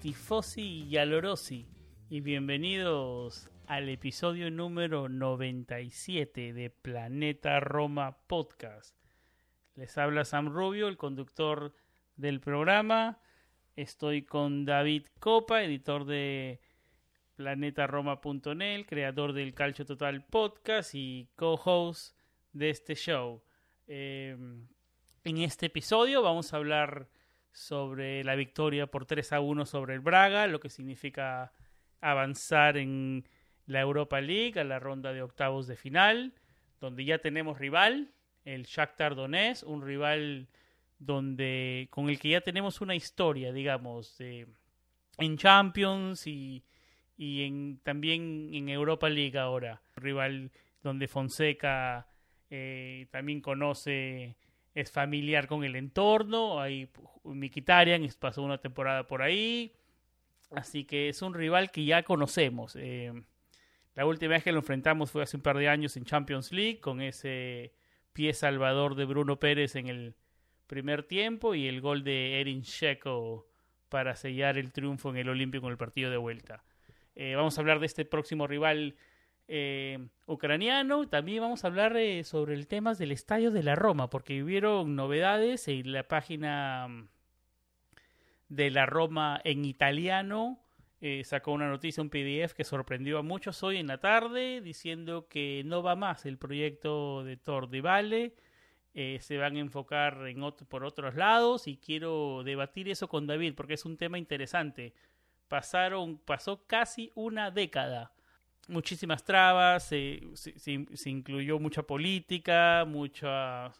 Tifosi y Alorosi, y bienvenidos al episodio número 97 de Planeta Roma Podcast. Les habla Sam Rubio, el conductor del programa. Estoy con David Copa, editor de planetaroma.net, creador del Calcio Total Podcast y co-host de este show. Eh, en este episodio vamos a hablar sobre la victoria por 3 a 1 sobre el Braga, lo que significa avanzar en la Europa League a la ronda de octavos de final, donde ya tenemos rival, el Shakhtar Donetsk, un rival donde con el que ya tenemos una historia, digamos, de, en Champions y, y en, también en Europa League ahora, un rival donde Fonseca eh, también conoce es familiar con el entorno. Ahí Mikitarian pasó una temporada por ahí. Así que es un rival que ya conocemos. Eh, la última vez que lo enfrentamos fue hace un par de años en Champions League con ese pie salvador de Bruno Pérez en el primer tiempo y el gol de Erin Sheko para sellar el triunfo en el Olímpico en el partido de vuelta. Eh, vamos a hablar de este próximo rival eh, ucraniano. También vamos a hablar eh, sobre el tema del Estadio de la Roma, porque hubieron novedades en la página mm, de la Roma en italiano. Eh, sacó una noticia, un PDF que sorprendió a muchos hoy en la tarde, diciendo que no va más el proyecto de Tor de Vale. se van a enfocar en por otros lados y quiero debatir eso con David porque es un tema interesante. Pasaron, pasó casi una década muchísimas trabas, se, se, incluyó mucha política, mucha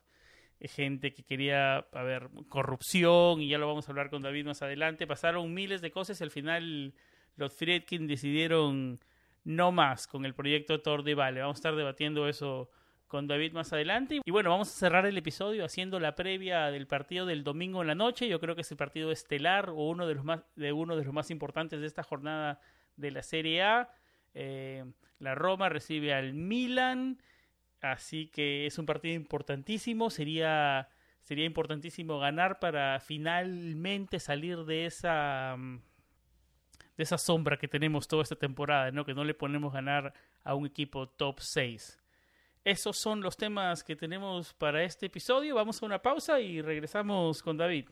gente que quería, a ver, corrupción, y ya lo vamos a hablar con David más adelante. Pasaron miles de cosas y al final los Friedkin decidieron no más con el proyecto Tor de Vale. Vamos a estar debatiendo eso con David más adelante. Y bueno, vamos a cerrar el episodio haciendo la previa del partido del domingo en la noche. Yo creo que es el partido estelar o uno de los más, de uno de los más importantes de esta jornada de la Serie A. Eh, la Roma recibe al Milan, así que es un partido importantísimo. Sería, sería importantísimo ganar para finalmente salir de esa de esa sombra que tenemos toda esta temporada, ¿no? Que no le ponemos ganar a un equipo top 6. Esos son los temas que tenemos para este episodio. Vamos a una pausa y regresamos con David.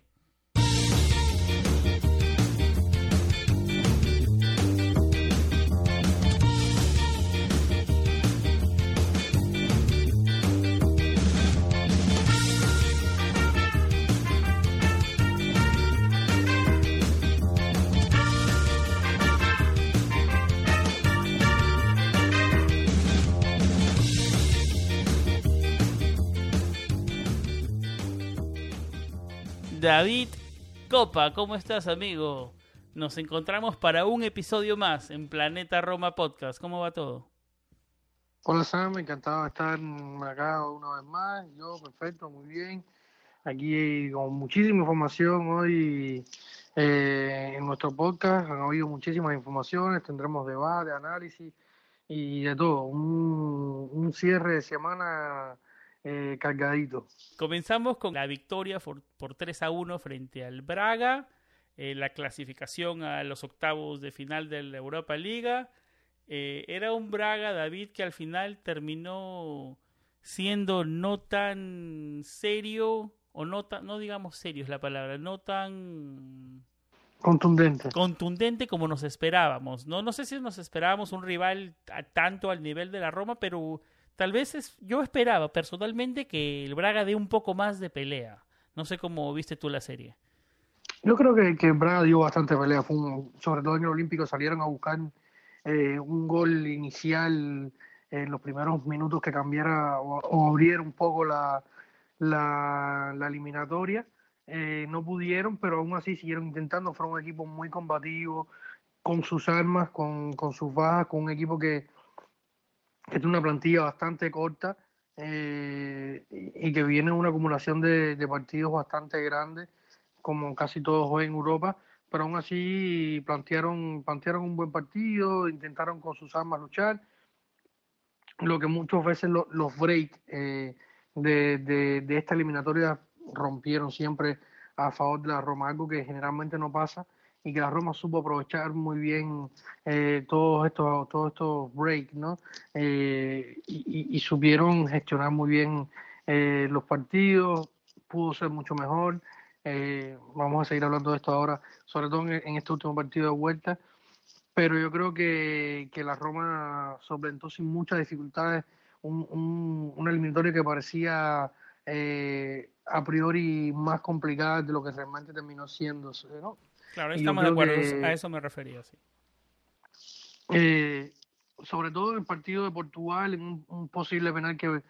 David Copa, ¿cómo estás, amigo? Nos encontramos para un episodio más en Planeta Roma Podcast. ¿Cómo va todo? Hola Sam, encantado de estar acá una vez más. Yo, perfecto, muy bien. Aquí con muchísima información hoy eh, en nuestro podcast. Han habido muchísimas informaciones, tendremos debate, análisis y de todo. Un, un cierre de semana eh, cargadito. Comenzamos con la victoria por, por 3 a 1 frente al Braga, eh, la clasificación a los octavos de final de la Europa Liga. Eh, era un Braga, David, que al final terminó siendo no tan serio, o no, tan, no digamos serio es la palabra, no tan contundente. Contundente como nos esperábamos. No, no sé si nos esperábamos un rival tanto al nivel de la Roma, pero tal vez es, yo esperaba personalmente que el Braga dé un poco más de pelea. No sé cómo viste tú la serie. Yo creo que, que Braga dio bastante pelea, fue sobre todo en el Olímpico salieron a buscar eh, un gol inicial en los primeros minutos que cambiara o, abriera un poco la, la, eliminatoria. Eh, no pudieron, pero aún así siguieron intentando. Fueron un equipo muy combativo, con sus armas, con, con sus bajas, con un equipo que, que tiene una plantilla bastante corta eh, y que viene una acumulación de, de partidos bastante grande como casi todos hoy en Europa, pero aún así plantearon, plantearon un buen partido, intentaron con sus armas luchar, lo que muchas veces los breaks eh, de, de, esta eliminatoria rompieron siempre a favor de la Roma, algo que generalmente no pasa y que la Roma supo aprovechar muy bien eh, todos estos todos estos breaks, ¿no? Eh, y, y, supieron gestionar muy bien los partidos, pudo ser mucho mejor. Eh, vamos a seguir hablando de esto ahora, sobre todo en, este último partido de vuelta. Pero yo creo que, que la Roma solventó sin muchas dificultades un, un, una eliminatoria que parecía eh, a priori más complicada de lo que realmente terminó siendo. ¿no? Claro, estamos de acuerdo, a eso me refería, sí. Eh, sobre todo en el partido de Portugal, en un, posible penal que,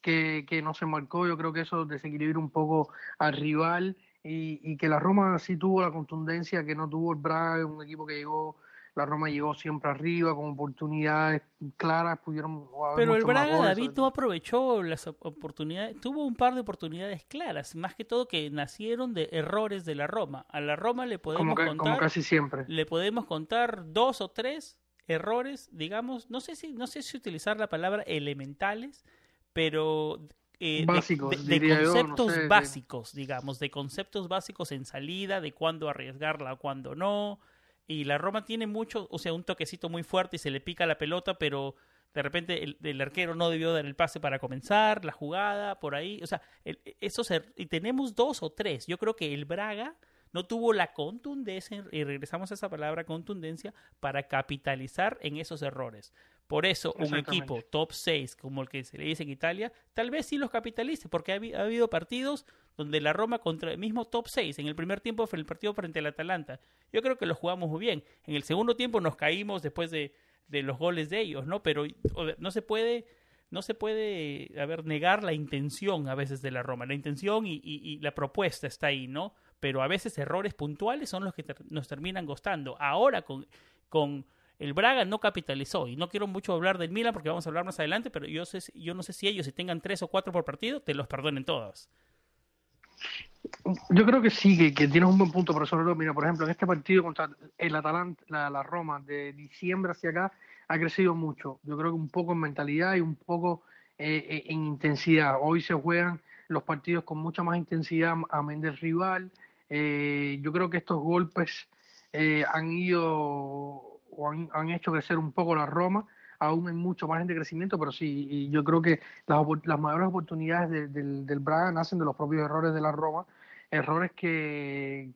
que, que, no se marcó, yo creo que eso desequilibra un poco al rival y, que la Roma sí tuvo la contundencia que no tuvo el Braga, un equipo que llegó, la Roma llegó siempre arriba con oportunidades claras, pudieron Pero el Braga, David, no aprovechó las oportunidades, tuvo un par de oportunidades claras, más que todo que nacieron de errores de la Roma. A la Roma le podemos contar, como casi siempre. Le podemos contar dos o tres errores, digamos, no sé si no sé si utilizar la palabra elementales, pero eh, de, conceptos básicos, digamos, de conceptos básicos en salida, de cuándo arriesgarla, cuándo no. Y la Roma tiene mucho, o sea, un toquecito muy fuerte y se le pica la pelota, pero de repente el, arquero no debió dar el pase para comenzar la jugada, por ahí. O sea, eso y tenemos dos o tres. Yo creo que el Braga no tuvo la contundencia, y regresamos a esa palabra contundencia, para capitalizar en esos errores. Por eso un equipo top 6 como el que se le dice en Italia, tal vez sí los capitalice, porque ha, habido partidos donde la Roma contra el mismo top 6, en el primer tiempo fue el partido frente al Atalanta. Yo creo que lo jugamos muy bien. En el segundo tiempo nos caímos después de, los goles de ellos, ¿no? Pero no se puede no se puede negar la intención a veces de la Roma. La intención y, la propuesta está ahí, ¿no? Pero a veces errores puntuales son los que nos terminan costando. Ahora con, con el Braga no capitalizó y no quiero mucho hablar del Milan porque vamos a hablar más adelante, pero yo, sé, yo no sé si ellos si tengan tres o cuatro por partido te los perdonen todos. Yo creo que sí, que, tienes un buen punto, pero sobre todo, mira, por ejemplo, en este partido contra el Atalanta, la, Roma, de diciembre hacia acá, ha crecido mucho. Yo creo que un poco en mentalidad y un poco eh, eh, en intensidad. Hoy se juegan los partidos con mucha más intensidad a del rival. Eh, yo creo que estos golpes han ido o han, hecho crecer un poco la Roma, aún hay mucho margen de crecimiento, pero sí, y yo creo que las, las mayores oportunidades del Braga nacen de los propios errores de la Roma, errores que,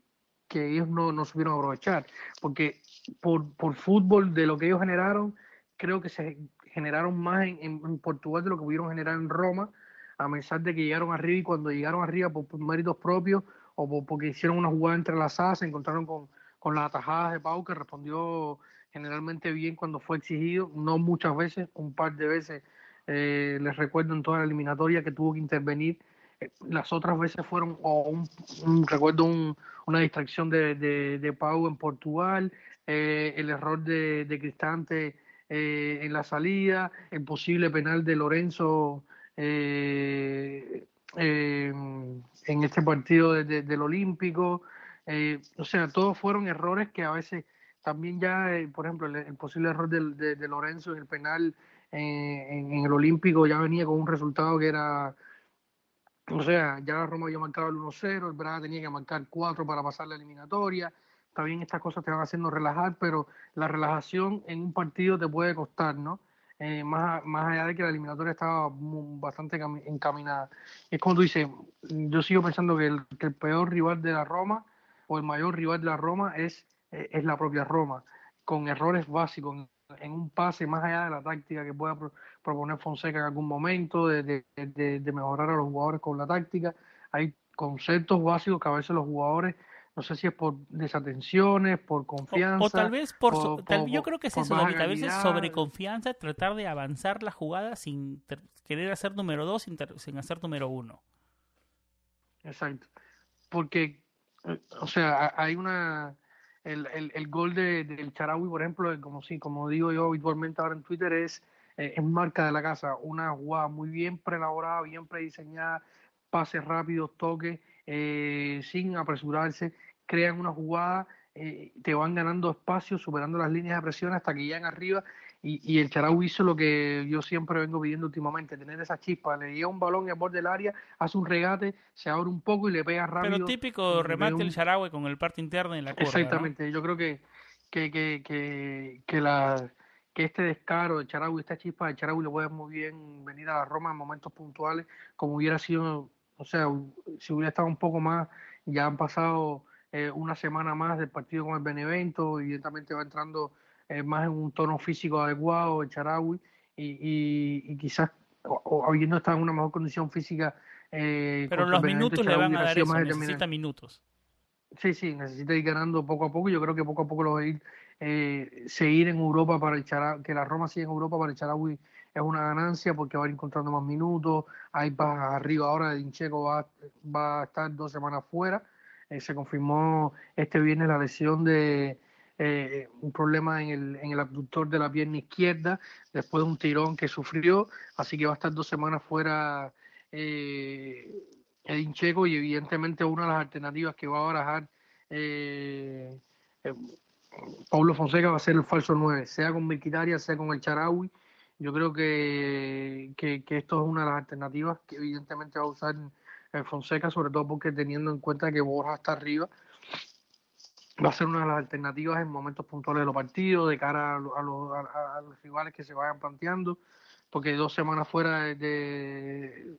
que ellos no, no supieron aprovechar, porque por, por fútbol, de lo que ellos generaron, creo que se generaron más en, en, Portugal de lo que pudieron generar en Roma, a pesar de que llegaron arriba y cuando llegaron arriba por, méritos propios o porque hicieron una jugada entrelazada, se encontraron con, con las atajadas de Pau que respondió generalmente bien cuando fue exigido, no muchas veces, un par de veces eh, les recuerdo en toda la eliminatoria que tuvo que intervenir. Eh, las otras veces fueron, o un, recuerdo una distracción de, de, Pau en Portugal, eh, el error de, de Cristante en la salida, el posible penal de Lorenzo en este partido del Olímpico. o sea, todos fueron errores que a veces también ya, eh, por ejemplo, el, posible error de, de, Lorenzo en el penal eh, en, el Olímpico ya venía con un resultado que era, o sea, ya la Roma había marcado el 1-0, el Braga tenía que marcar 4 para pasar la eliminatoria. También estas cosas te van haciendo relajar, pero la relajación en un partido te puede costar, ¿no? Eh, más, más allá de que la eliminatoria estaba bastante encaminada. Es como tú dices, yo sigo pensando que el, que el peor rival de la Roma o el mayor rival de la Roma es es la propia Roma, con errores básicos en un pase más allá de la táctica que pueda proponer Fonseca en algún momento, de, mejorar a los jugadores con la táctica. Hay conceptos básicos que a veces los jugadores no sé si es por desatenciones, por confianza. O, tal vez por, yo creo que es eso, David, a veces sobre confianza, tratar de avanzar la jugada sin querer hacer número dos, sin, sin hacer número uno. Exacto. Porque, eh, o sea, hay una el, el, el gol de, del Charawi, por ejemplo, como sí, como digo yo habitualmente ahora en Twitter, es, eh, es marca de la casa, una jugada muy bien preelaborada, bien prediseñada, pases rápidos, toques, eh, sin apresurarse, crean una jugada, eh, te van ganando espacio, superando las líneas de presión hasta que llegan arriba y, el Charau hizo lo que yo siempre vengo pidiendo últimamente, tener esa chispa. Le llega un balón y al borde del área, hace un regate, se abre un poco y le pega rápido. Pero típico remate el Charau con el parte interno en la curva. Exactamente, yo creo que, que, que, que, que, la, que este descaro de Charau, esta chispa de Charau le puede muy bien venir a la Roma en momentos puntuales, como hubiera sido, o sea, si hubiera estado un poco más, ya han pasado eh, una semana más del partido con el Benevento, evidentemente va entrando eh, más en un tono físico adecuado, el Charawi, y, y, quizás o, habiendo estado en una mejor condición física. Eh, Pero los minutos le van a dar eso, necesita minutos. Sí, sí, necesita ir ganando poco a poco. Yo creo que poco a poco lo va a ir eh, seguir en Europa para el Charawi, que la Roma siga en Europa para el Charawi es una ganancia porque va a ir encontrando más minutos. Ahí va arriba ahora, Dincheco va, va a estar dos semanas fuera. se confirmó este viernes la lesión de, eh, un problema en el, en el abductor de la pierna izquierda después de un tirón que sufrió, así que va a estar dos semanas fuera eh, Edin Checo y evidentemente una de las alternativas que va a barajar eh, eh Pablo Fonseca va a ser el falso 9, sea con Milquitaria, sea con el Charawi. Yo creo que, que, esto es una de las alternativas que evidentemente va a usar Fonseca, sobre todo porque teniendo en cuenta que Borja está arriba, va a ser una de las alternativas en momentos puntuales de los partidos, de cara a, los, rivales que se vayan planteando, porque dos semanas fuera de,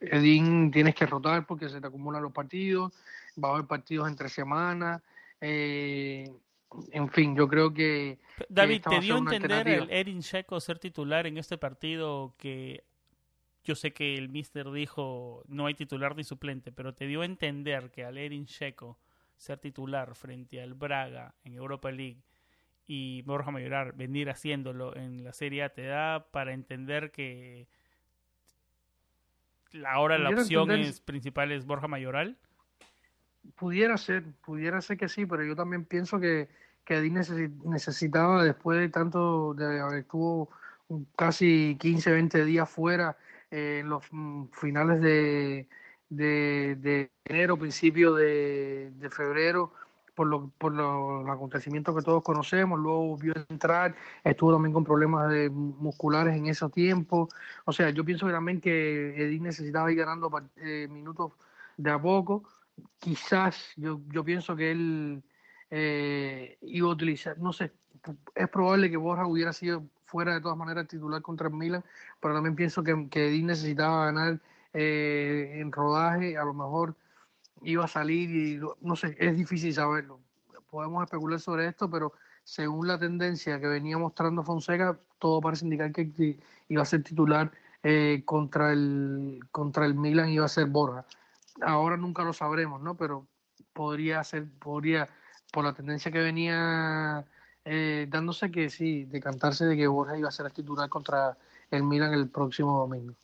Edín tienes que rotar porque se te acumulan los partidos, va a haber partidos entre semanas, eh, en fin, yo creo que... David, ¿te dio a entender el Erin Checo ser titular en este partido que yo sé que el mister dijo no hay titular ni suplente, pero te dio a entender que al Erin Checo ser titular frente al Braga en Europa League y Borja Mayoral venir haciéndolo en la Serie A te da para entender que ahora la opción es, principal es Borja Mayoral? Pudiera ser, pudiera ser que sí, pero yo también pienso que, que necesitaba después de tanto, de haber estuvo casi 15, 20 días fuera eh, en los mm, finales de, de, enero, principio de, febrero, por, lo, por los acontecimientos que todos conocemos, luego vio entrar, estuvo también con problemas de, musculares en ese tiempo. O sea, yo pienso también que Edith necesitaba ir ganando eh, minutos de a poco. Quizás yo, yo pienso que él eh, iba a utilizar, no sé, es probable que Borja hubiera sido fuera de todas maneras titular contra el Milan, pero también pienso que, que Edith necesitaba ganar eh, en rodaje, a lo mejor iba a salir y no sé, es difícil saberlo. Podemos especular sobre esto, pero según la tendencia que venía mostrando Fonseca, todo parece indicar que iba a ser titular eh, contra el contra el Milan iba a ser Borja. Ahora nunca lo sabremos, ¿no? Pero podría ser, podría, por la tendencia que venía eh, dándose que sí, decantarse de que Borja iba a ser titular contra el Milan el próximo domingo.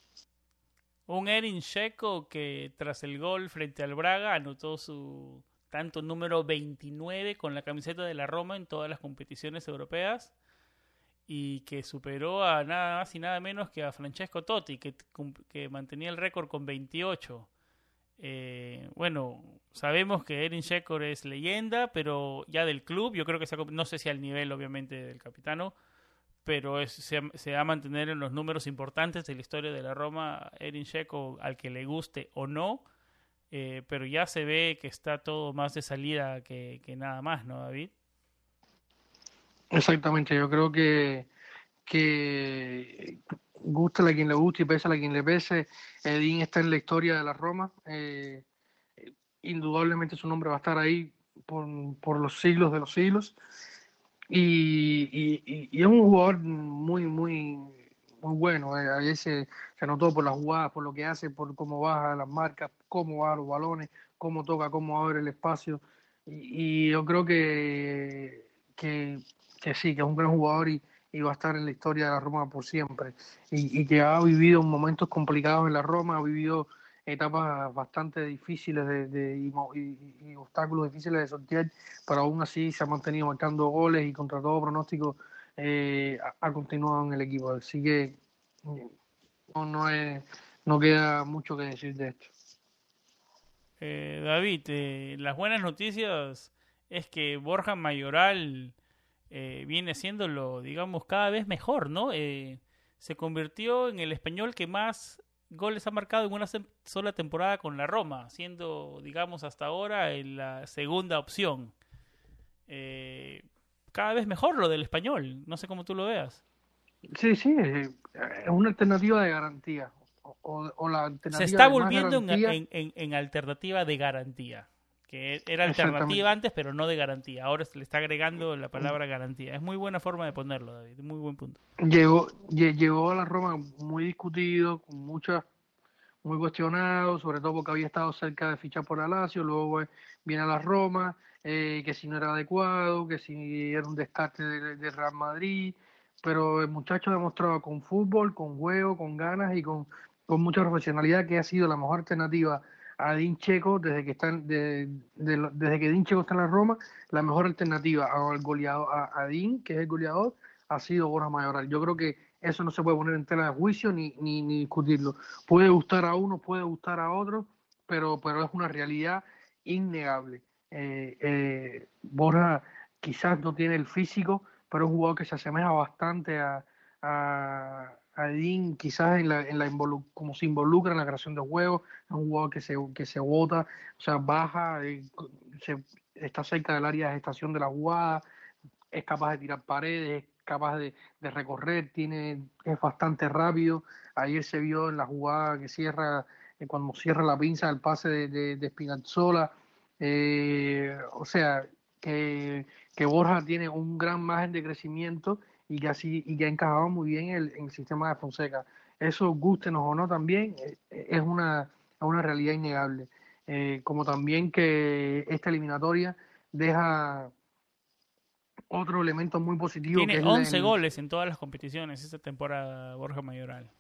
Un Erin Checo que tras el gol frente al Braga anotó su tanto número 29 con la camiseta de la Roma en todas las competiciones europeas y que superó a nada más y nada menos que a Francesco Totti, que, mantenía el récord con 28. Eh, bueno, sabemos que Erin Checo es leyenda, pero ya del club, yo creo que no sé si al nivel obviamente del capitano, pero se, va a mantener en los números importantes de la historia de la Roma, Erin Checo, al que le guste o no, eh, pero ya se ve que está todo más de salida que, nada más, ¿no, David? Exactamente, yo creo que, que gusta a quien le guste y pese a quien le pese, Edin está en la historia de la Roma, eh, indudablemente su nombre va a estar ahí por, por los siglos de los siglos. Y, y, es un jugador muy, muy, muy bueno. Eh. A se notó por las jugadas, por lo que hace, por cómo baja las marcas, cómo va los balones, cómo toca, cómo abre el espacio. y, yo creo que, que, sí, que es un gran jugador y, va a estar en la historia de la Roma por siempre. Y, que ha vivido momentos complicados en la Roma, ha vivido etapas bastante difíciles de, y, obstáculos difíciles de sortear, pero aún así se ha mantenido marcando goles y contra todo pronóstico eh, ha, continuado en el equipo. Así que no, no, es, no queda mucho que decir de esto. Eh, David, eh, las buenas noticias es que Borja Mayoral eh, viene haciéndolo, digamos, cada vez mejor, ¿no? se convirtió en el español que más goles ha marcado en una sola temporada con la Roma, siendo, digamos, hasta ahora en la segunda opción. cada vez mejor lo del español, no sé cómo tú lo veas. Sí, sí, es una alternativa de garantía se está volviendo en, alternativa de garantía. Que era alternativa antes, pero no de garantía. Ahora se le está agregando la palabra garantía. Es muy buena forma de ponerlo, David. Muy buen punto. Llegó, llegó a la Roma muy discutido, con muchas muy cuestionado, sobre todo porque había estado cerca de fichar por Alacio, luego viene a la Roma, eh, que si no era adecuado, que si era un descarte de, Real Madrid, pero el muchacho ha demostrado con fútbol, con juego, con ganas y con con mucha profesionalidad que ha sido la mejor alternativa a Din Checo desde que está de, desde que Din Checo está en la Roma, la mejor alternativa al goleador a, a Din, que es el goleador, ha sido Borja Mayoral. Yo creo que eso no se puede poner en tela de juicio ni, ni, ni discutirlo. Puede gustar a uno, puede gustar a otro, pero, pero es una realidad innegable. Eh, eh, Borja quizás no tiene el físico, pero es un jugador que se asemeja bastante a, Adin quizás en la, en la como se involucra en la creación de juegos, es un jugador que se, que se bota, o sea, baja, eh, se, está cerca del área de gestación de la jugada, es capaz de tirar paredes, es capaz de, recorrer, tiene, es bastante rápido. Ayer se vio en la jugada que cierra, eh, cuando cierra la pinza el pase de, de, de Spinazzola. Eh, o sea, que, que Borja tiene un gran margen de crecimiento y que así y que ha encajado muy bien el, en el sistema de Fonseca. Eso, gustenos o no, también eh, es una, una realidad innegable. Eh, como también que esta eliminatoria deja otro elemento muy positivo. Tiene 11 goles en todas las competiciones esta temporada, Borja Mayoral.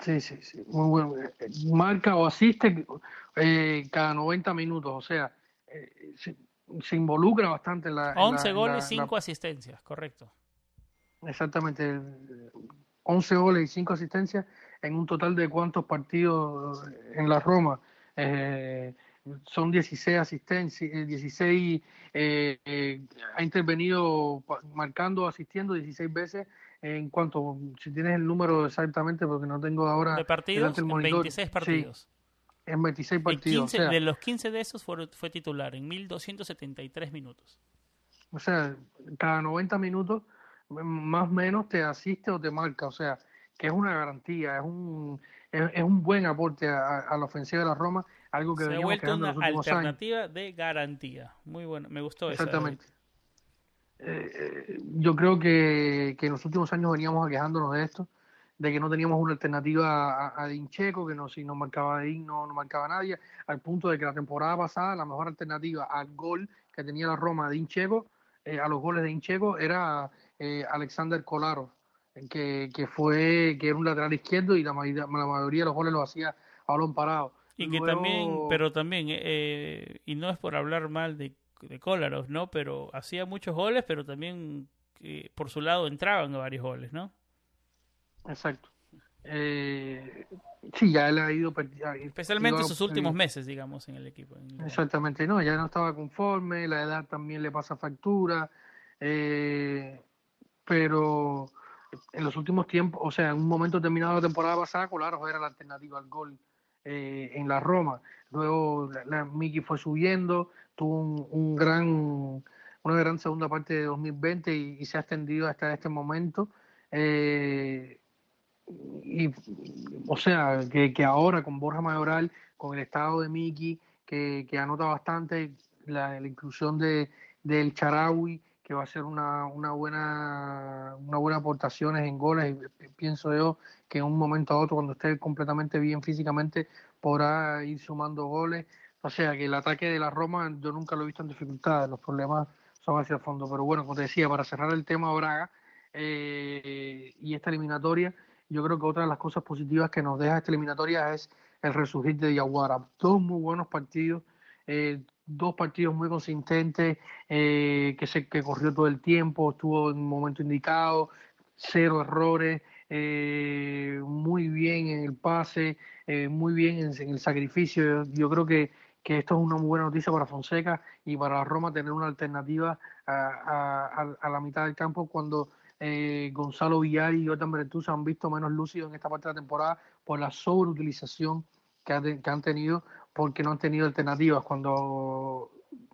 Sí, sí, sí, muy bueno. Eh, marca o asiste cada 90 minutos, o sea, se, involucra bastante en la... 11 goles, 5 asistencias, correcto. Exactamente, 11 goles y 5 asistencias en un total de cuántos partidos en la Roma. Eh, son 16 asistencias, 16 eh, eh, ha intervenido marcando, asistiendo 16 veces en cuanto, si tienes el número exactamente, porque no tengo ahora... De partidos, en 26 partidos. en 26 partidos. de los 15 de esos fue, fue titular en 1273 minutos. O sea, cada 90 minutos más o menos te asiste o te marca, o sea, que es una garantía, es un, es, un buen aporte a, la ofensiva de la Roma, algo que Se ha vuelto una alternativa de garantía. Muy bueno, me gustó eso. Exactamente. Eh, eh, yo creo que, que, en los últimos años veníamos quejándonos de esto, de que no teníamos una alternativa a, a Dincheco, que no, si no marcaba Din no, no marcaba nadie, al punto de que la temporada pasada la mejor alternativa al gol que tenía la Roma de Dincheco, eh, a los goles de Dincheco, era eh, Alexander Kolarov, que, que, fue que era un lateral izquierdo y la mayoría, la mayoría de los goles los hacía a balón parado. Y que también, pero también, eh, y no es por hablar mal de, de Kolarov, ¿no? Pero hacía muchos goles, pero también eh, por su lado entraban varios goles, ¿no? Exacto. Eh, sí, ya él ha ido. Especialmente en sus últimos meses, digamos, en el equipo. Exactamente, no, ya no estaba conforme, la edad también le pasa factura. Eh, pero en los últimos tiempos, o sea, en un momento determinado de la temporada pasada, Colaro era la alternativa al gol eh, en la Roma. Luego la, Miki fue subiendo, tuvo un, gran, una gran segunda parte de 2020 y, se ha extendido hasta este momento. Eh, y, o sea, que, ahora con Borja Mayoral, con el estado de Miki, que, anota bastante, la, la inclusión de del Charawi, que va a ser una, una buena una buena aportación en goles y pienso yo que en un momento a otro cuando esté completamente bien físicamente podrá ir sumando goles O sea que el ataque de la Roma yo nunca lo he visto en dificultades, los problemas son hacia el fondo. Pero bueno, como te decía, para cerrar el tema Braga eh, y esta eliminatoria, yo creo que otra de las cosas positivas que nos deja esta eliminatoria es el resurgir de Diaguara. Dos muy buenos partidos, eh, dos partidos muy consistentes, eh, que, se, que corrió todo el tiempo, estuvo en un momento indicado, cero errores, eh, muy bien en el pase, eh, muy bien en, el sacrificio. Yo, creo que, que, esto es una muy buena noticia para Fonseca y para Roma tener una alternativa a, a, la mitad del campo cuando eh, Gonzalo Villar y Jordan se han visto menos lúcidos en esta parte de la temporada por la sobreutilización que, que han tenido porque no han tenido alternativas. Cuando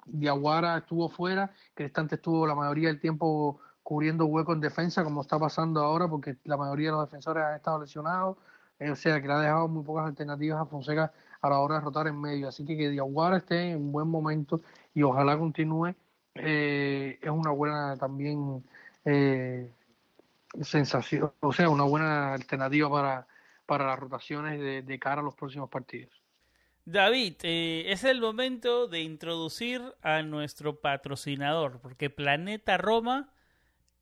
Diaguara estuvo fuera, Cristante estuvo la mayoría del tiempo cubriendo hueco en defensa, como está pasando ahora, porque la mayoría de los defensores han estado lesionados, eh, o sea que le ha dejado muy pocas alternativas a Fonseca a la hora de rotar en medio. Así que que Diaguara esté en buen momento y ojalá continúe, eh, es una buena también eh, sensación, o sea, una buena alternativa para, para las rotaciones de, de cara a los próximos partidos. David, es el momento de introducir a nuestro patrocinador, porque Planeta Roma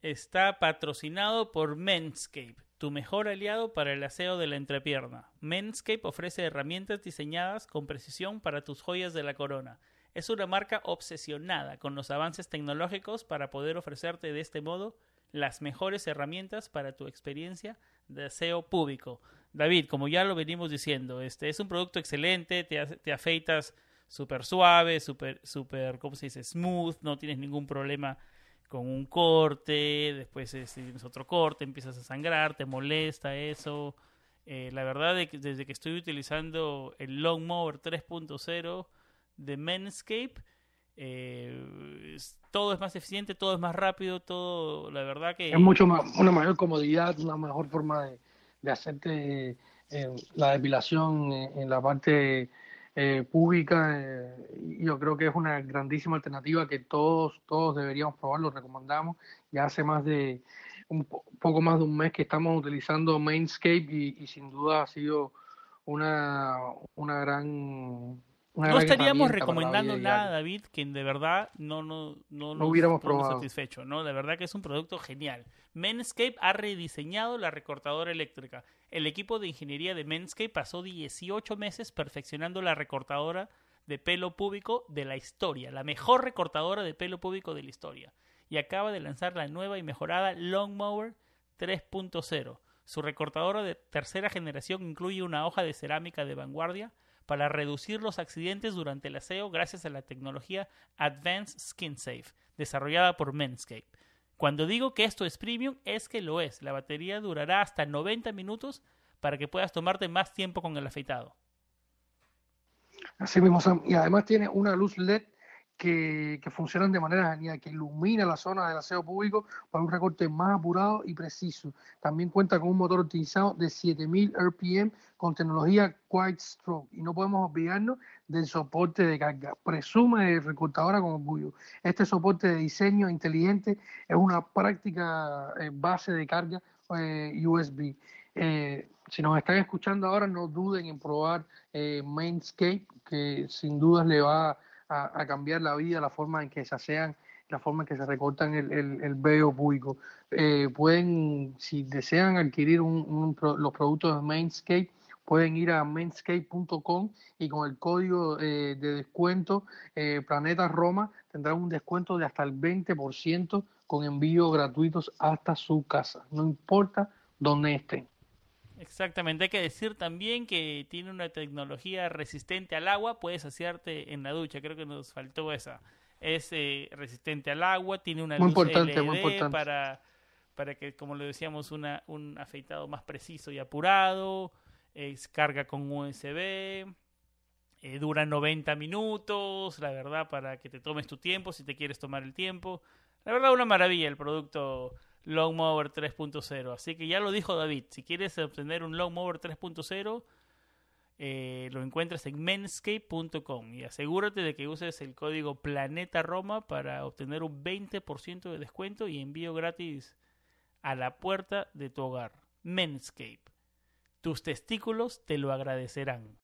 está patrocinado por Menscape, tu mejor aliado para el aseo de la entrepierna. Menscape ofrece herramientas diseñadas con precisión para tus joyas de la corona. Es una marca obsesionada con los avances tecnológicos para poder ofrecerte de este modo las mejores herramientas para tu experiencia de aseo público. David, como ya lo venimos diciendo, este es un producto excelente, te, te afeitas súper suave, súper, súper, ¿cómo se dice? Smooth, no tienes ningún problema con un corte, después si tienes otro corte, empiezas a sangrar, te molesta eso. Eh, la verdad es que desde que estoy utilizando el Long Mower 3.0 de Manscape, eh, todo es más eficiente, todo es más rápido, todo, la verdad que... Es mucho más, una mayor comodidad, una mejor forma de, de hacerte eh, la depilación en la parte eh, pública. Eh, yo creo que es una grandísima alternativa que todos, todos deberíamos probar, lo recomendamos. Ya hace más de un poco más de un mes que estamos utilizando Mainscape y, sin duda ha sido una, una gran no estaríamos recomendando nada, David, que de verdad no, no, no, no hubiéramos probado. satisfecho, ¿no? De verdad que es un producto genial. Manscape ha rediseñado la recortadora eléctrica. El equipo de ingeniería de Manscape pasó 18 meses perfeccionando la recortadora de pelo público de la historia, la mejor recortadora de pelo público de la historia. Y acaba de lanzar la nueva y mejorada Longmower 3.0. Su recortadora de tercera generación incluye una hoja de cerámica de vanguardia para reducir los accidentes durante el aseo gracias a la tecnología Advanced Skin Safe, desarrollada por Manscaped. Cuando digo que esto es premium, es que lo es. La batería durará hasta 90 minutos para que puedas tomarte más tiempo con el afeitado. Así mismo, Y además tiene una luz LED que, funcionan de manera genial, que ilumina la zona del aseo público para un recorte más apurado y preciso. También cuenta con un motor optimizado de 7000 RPM con tecnología Quiet Stroke. Y no podemos olvidarnos del soporte de carga. Presume recortadora con orgullo. Este soporte de diseño inteligente es una práctica eh, base de carga eh, USB. Eh, si nos están escuchando ahora, no duden en probar Mainscape, que sin duda le va a a, cambiar la vida, la forma en que se asean, la forma en que se recortan el, el, vello público. Eh, pueden, si desean adquirir los productos de Mainscape, pueden ir a mainscape.com y con el código eh, de descuento eh, Planeta Roma tendrán un descuento de hasta el 20% con envíos gratuitos hasta su casa, no importa dónde estén. Exactamente, hay que decir también que tiene una tecnología resistente al agua, puedes hacerte en la ducha, creo que nos faltó esa. Es eh, resistente al agua, tiene una luz LED para para que, como le decíamos, una, un afeitado más preciso y apurado, es carga con USB, eh, dura 90 minutos, la verdad, para que te tomes tu tiempo, si te quieres tomar el tiempo. La verdad, una maravilla el producto Longmower 3.0. Así que ya lo dijo David, si quieres obtener un Longmower 3.0, eh, lo encuentras en menscape.com y asegúrate de que uses el código Planeta Roma para obtener un 20% de descuento y envío gratis a la puerta de tu hogar. Menscape. Tus testículos te lo agradecerán.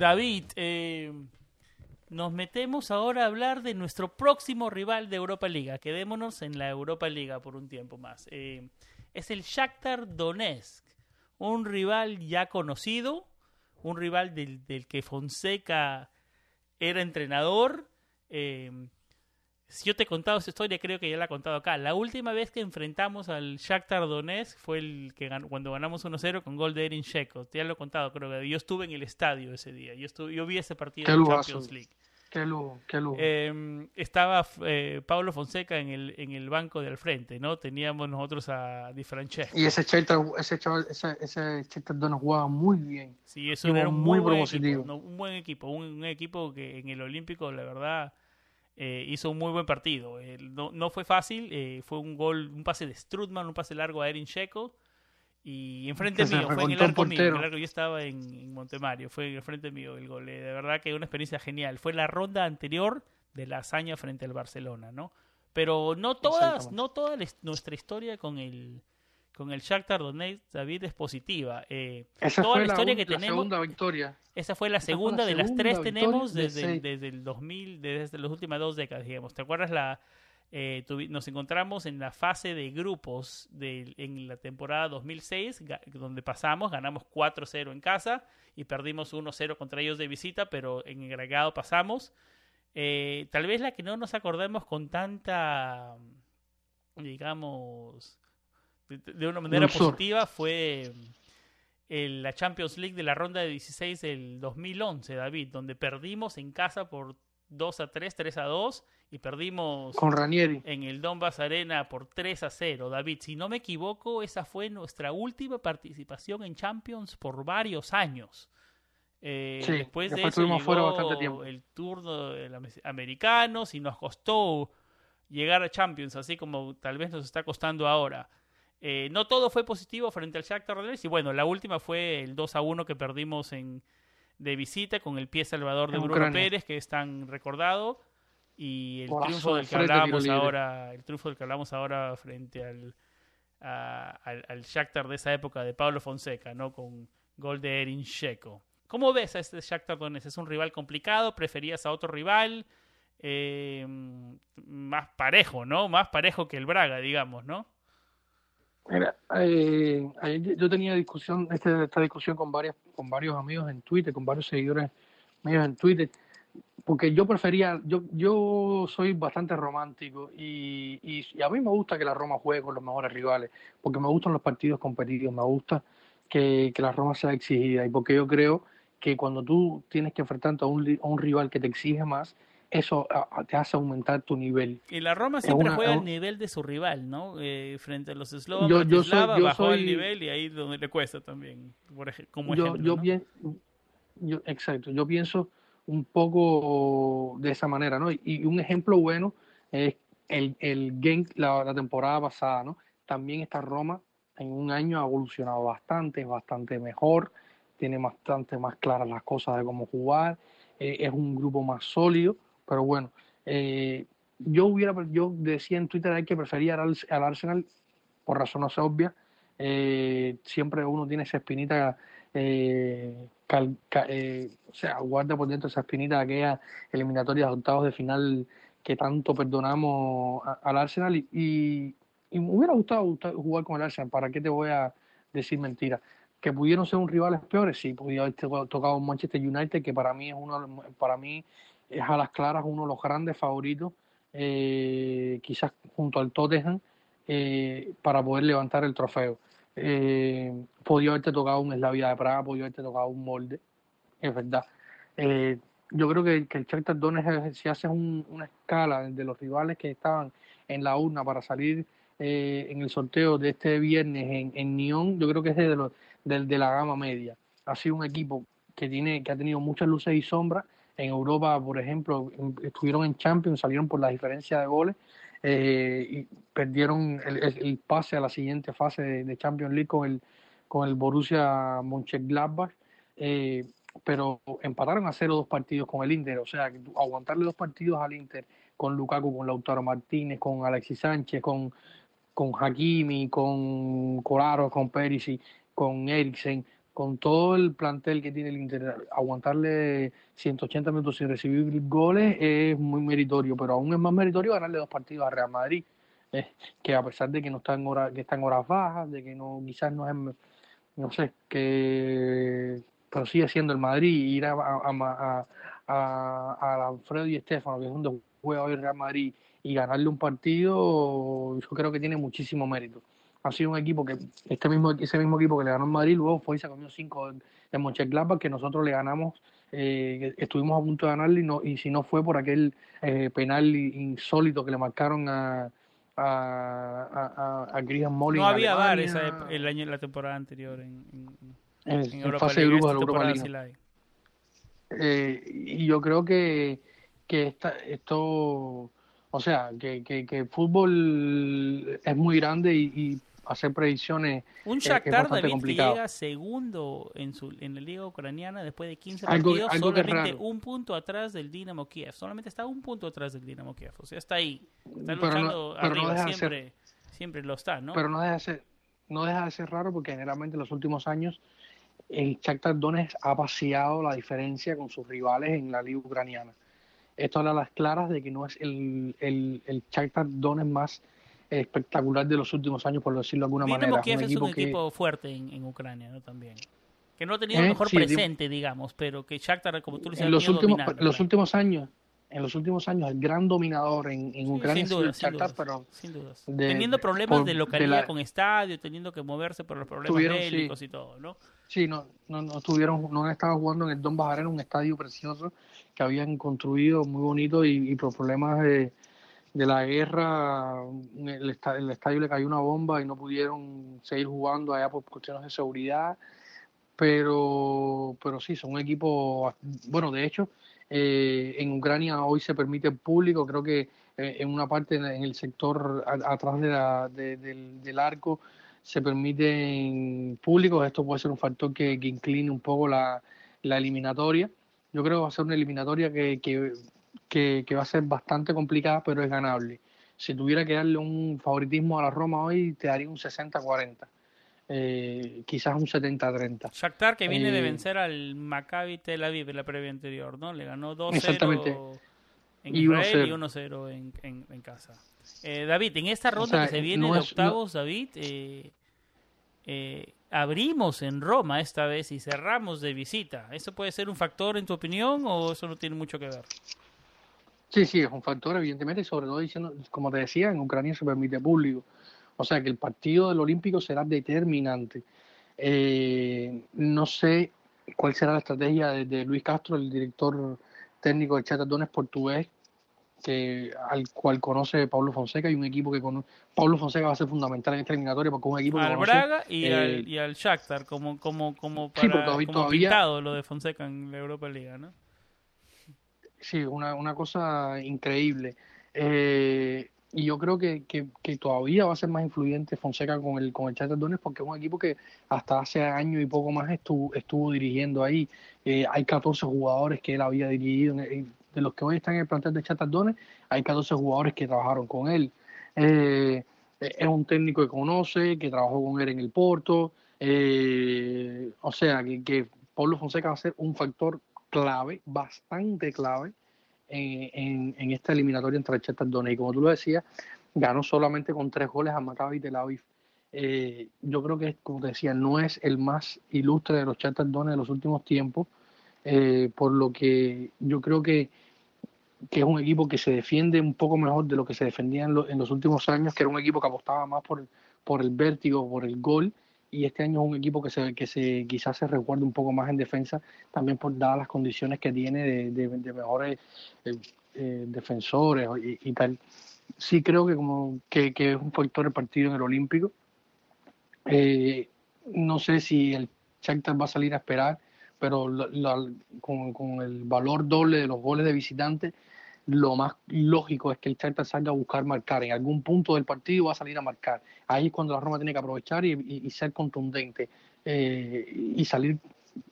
David, eh, nos metemos ahora a hablar de nuestro próximo rival de Europa Liga. Quedémonos en la Europa Liga por un tiempo más. Eh, es el Shakhtar Donetsk, un rival ya conocido, un rival del, que Fonseca era entrenador. Eh, si yo te he contado esa historia, creo que ya la he contado acá. La última vez que enfrentamos al Shakhtar Donetsk fue el que cuando ganamos 1-0 con gol de Erin Sheko. Ya lo he contado, creo que yo estuve en el estadio ese día. Yo, estuve, yo vi ese partido en Champions League. Qué lujo, qué lujo. Eh, estaba eh, Pablo Fonseca en el, en el banco del frente, ¿no? Teníamos nosotros a Di Francesco. Y ese Shakhtar, ese chaval, ese, ese Shakhtar Donetsk jugaba muy bien. Sí, eso era un muy, buen equipo, ¿no? un buen equipo, un, un equipo que en el Olímpico, la verdad eh, hizo un muy buen partido. Eh, no, no, fue fácil, eh, fue un gol, un pase de Strutman, un pase largo a Erin Checo. Y enfrente mío, fue en el arco mío, el arco, yo estaba en, en, Montemario, fue enfrente mío el gol. de verdad que una experiencia genial. Fue la ronda anterior de la hazaña frente al Barcelona, ¿no? Pero no todas, no toda nuestra historia con el con el Shakhtar Donetsk, David, es positiva. Eh, esa toda fue la historia la, que tenemos. segunda victoria. Esa fue la segunda de las tres tenemos desde, desde el 2000, desde las últimas dos décadas, digamos. ¿Te acuerdas la eh, nos encontramos en la fase de grupos de, en la temporada 2006, donde pasamos, ganamos 4-0 en casa y perdimos 1-0 contra ellos de visita, pero en agregado pasamos. Eh, tal vez la que no nos acordemos con tanta, digamos, de una manera positiva fue el, la Champions League de la ronda de 16 del 2011, David, donde perdimos en casa por 2 a 3, 3 a 2 y perdimos con Ranieri en el Donbass Arena por 3 a 0. David, si no me equivoco, esa fue nuestra última participación en Champions por varios años. Eh, sí, después de eso llegó el turno de los americanos y nos costó llegar a Champions, así como tal vez nos está costando ahora. Eh, no todo fue positivo frente al Shakhtar Donetsk y bueno, la última fue el 2 a 1 que perdimos en, de visita con el pie salvador de en Bruno Ucrania. Pérez, que es tan recordado, y el triunfo del que hablábamos ahora, el triunfo del que hablamos ahora frente al, a, al, al, Shakhtar de esa época de Pablo Fonseca, ¿no? Con gol de Erin Checo. ¿Cómo ves a este Shakhtar Donetsk? ¿Es un rival complicado? ¿Preferías a otro rival? Eh, más parejo, ¿no? Más parejo que el Braga, digamos, ¿no? Mira, eh, yo tenía discusión, este, esta discusión con varias, con varios amigos en Twitter, con varios seguidores míos en Twitter, porque yo prefería, yo, yo soy bastante romántico y, y, a mí me gusta que la Roma juegue con los mejores rivales, porque me gustan los partidos competitivos, me gusta que, que la Roma sea exigida y porque yo creo que cuando tú tienes que enfrentarte a un, a un rival que te exige más, eso te hace aumentar tu nivel. Y la Roma siempre una, juega al nivel de su rival, ¿no? Eh, frente a los eslovacos, yo, yo soy, yo bajó soy, el nivel y ahí es donde le cuesta también, por ejemplo, como yo, ejemplo. Yo, ¿no? bien, yo, exacto, yo pienso un poco de esa manera, ¿no? Y, y un ejemplo bueno es el, el la, la, temporada pasada, ¿no? También esta Roma en un año ha evolucionado bastante, es bastante mejor, tiene bastante más claras las cosas de cómo jugar, eh, es un grupo más sólido pero bueno, eh, yo hubiera, yo decía en Twitter que prefería al, al Arsenal por razones obvias. Eh, siempre uno tiene esa espinita, eh, cal, cal, eh, o sea, guarda por dentro esa espinita de aquella eliminatoria de octavos de final que tanto perdonamos al Arsenal y, y, me hubiera gustado jugar con el Arsenal. ¿Para qué te voy a decir mentira? Que pudieron ser un rivales peores, sí, podía haber tocado Manchester United, que para mí es uno, para mí es a las claras uno de los grandes favoritos, eh, quizás junto al Tottenham, eh, para poder levantar el trofeo. Eh, podía haberte tocado un Slavia de Praga, podía haberte tocado un molde, es verdad. Eh, yo creo que, que el Shakhtar Donetsk, si haces un, una escala de los rivales que estaban en la urna para salir en el sorteo de este viernes en, en Nyon, yo creo que es de, los, de, de la gama media. Ha sido un equipo que, tiene, que ha tenido muchas luces y sombras, en Europa, por ejemplo, estuvieron en Champions, salieron por la diferencia de goles eh, y perdieron el, pase a la siguiente fase de, de, Champions League con el, con el Borussia Mönchengladbach, eh, pero empataron a cero dos partidos con el Inter, o sea, aguantarle dos partidos al Inter con Lukaku, con Lautaro Martínez, con Alexis Sánchez, con, con Hakimi, con Colaro, con Perisic, con Eriksen, con todo el plantel que tiene el Inter, aguantarle 180 minutos sin recibir goles es muy meritorio, pero aún es más meritorio ganarle dos partidos a Real Madrid, eh, que a pesar de que no está en horas, que está en horas bajas, de que no quizás no es, no sé, que pero sigue siendo el Madrid ir a, a, a, a, Alfredo y Estefano, que es donde juega hoy Real Madrid, y ganarle un partido, yo creo que tiene muchísimo mérito ha sido un equipo que, este mismo, ese mismo equipo que le ganó en Madrid, luego fue y se comió cinco en Mönchengladbach, que nosotros le ganamos, eh, estuvimos a punto de ganarle y, no, y si no fue por aquel eh, penal insólito que le marcaron a, a, a, a Graham No había VAR el año, la temporada anterior en, en, en, fase de grupos de la Europa League. Eh, y yo creo que, que esta, esto, o sea, que, que, que el fútbol es muy grande y hacer predicciones. Un Shakhtar David que llega segundo en, su, en la liga ucraniana después de 15 partidos, solamente un punto atrás del Dinamo Kiev. Solamente está un punto atrás del Dinamo Kiev. O sea, está ahí. Está luchando arriba. siempre, siempre lo está, ¿no? Pero no deja de ser, no deja de ser raro porque generalmente en los últimos años el Shakhtar Donetsk ha paseado la diferencia con sus rivales en la liga ucraniana. Esto habla a las claras de que no es el, el, el Shakhtar Donetsk más espectacular de los últimos años, por decirlo de alguna manera. Kiev es un equipo fuerte en, Ucrania, ¿no? También. Que no ha tenido el eh, mejor presente, digamos, pero que Shakhtar, como tú dices, en los últimos, los últimos años, en los últimos años, el gran dominador en, en Ucrania sin duda, Shakhtar, pero sin dudas. teniendo problemas de localidad con estadio, teniendo que moverse por los problemas bélicos y todo, ¿no? Sí, no, no, no estuvieron, no han estado jugando en el Don Bajar, en un estadio precioso que habían construido muy bonito y, y por problemas de de la guerra, el, estadio, le cayó una bomba y no pudieron seguir jugando allá por cuestiones de seguridad. Pero, pero sí, son un equipo, bueno, de hecho, eh, en Ucrania hoy se permite el público, creo que eh, en una parte en el sector atrás de la, del, arco se permiten públicos, esto puede ser un factor que, incline un poco la, la eliminatoria. Yo creo que va a ser una eliminatoria que, que que, va a ser bastante complicada, pero es ganable. Si tuviera que darle un favoritismo a la Roma hoy, te daría un 60-40. Eh, quizás un 70-30. Shakhtar que viene de eh, vencer al Maccabi Tel Aviv en la previa anterior, ¿no? Le ganó 2-0 en Israel y 1-0 en, en, en, casa. Eh, David, en esta ronda que se viene de octavos, David, abrimos en Roma esta vez y cerramos de visita. ¿Eso puede ser un factor en tu opinión o eso no tiene mucho que ver? Sí, sí, es un factor, evidentemente, y sobre todo diciendo, como te decía, en Ucrania se permite público. O sea que el partido del Olímpico será determinante. Eh, no sé cuál será la estrategia de, Luis Castro, el director técnico de Chatadones portugués, que al cual conoce Pablo Fonseca y un equipo que conoce. Pablo Fonseca va a ser fundamental en esta eliminatoria porque es un equipo al Braga y, al, eh, y al Shakhtar como como como para, como pintado lo de Fonseca en la Europa Liga, ¿no? Sí, una, una cosa increíble. Eh, y yo creo que, que, todavía va a ser más influyente Fonseca con el con el Charter porque es un equipo que hasta hace año y poco más estuvo, estuvo dirigiendo ahí. Eh, hay 14 jugadores que él había dirigido. De los que hoy están en el plantel de Charter hay 14 jugadores que trabajaron con él. Eh, es un técnico que conoce, que trabajó con él en el Porto. o sea, que, que Pablo Fonseca va a ser un factor clave, bastante clave, en, en, esta eliminatoria entre el Shakhtar Y como tú lo decías, ganó solamente con tres goles a Maccabi Tel Aviv. Eh, yo creo que, como te decía, no es el más ilustre de los Shakhtar de los últimos tiempos, eh, por lo que yo creo que, que es un equipo que se defiende un poco mejor de lo que se defendía en, en los últimos años, que era un equipo que apostaba más por, por el vértigo, por el gol, y este año es un equipo que se, que se quizás se recuerde un poco más en defensa, también por dadas las condiciones que tiene de, de, mejores eh, eh, defensores y, tal. Sí creo que como que, que, es un factor el partido en el Olímpico. Eh, no sé si el Shakhtar va a salir a esperar, pero con, con el valor doble de los goles de visitantes, lo más lógico es que el Shakhtar salga a buscar marcar. En algún punto del partido va a salir a marcar. Ahí es cuando la Roma tiene que aprovechar y, ser contundente eh, y salir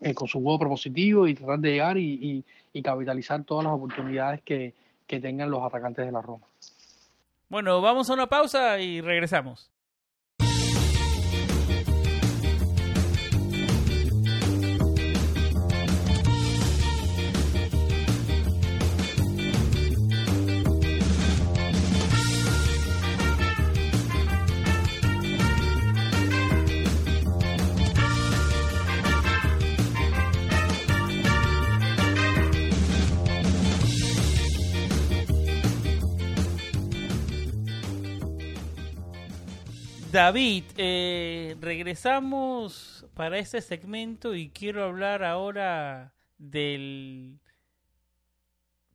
eh, con su juego propositivo y tratar de llegar y, capitalizar todas las oportunidades que tengan los atacantes de la Roma. Bueno, vamos a una pausa y regresamos. David, eh, regresamos para este segmento y quiero hablar ahora del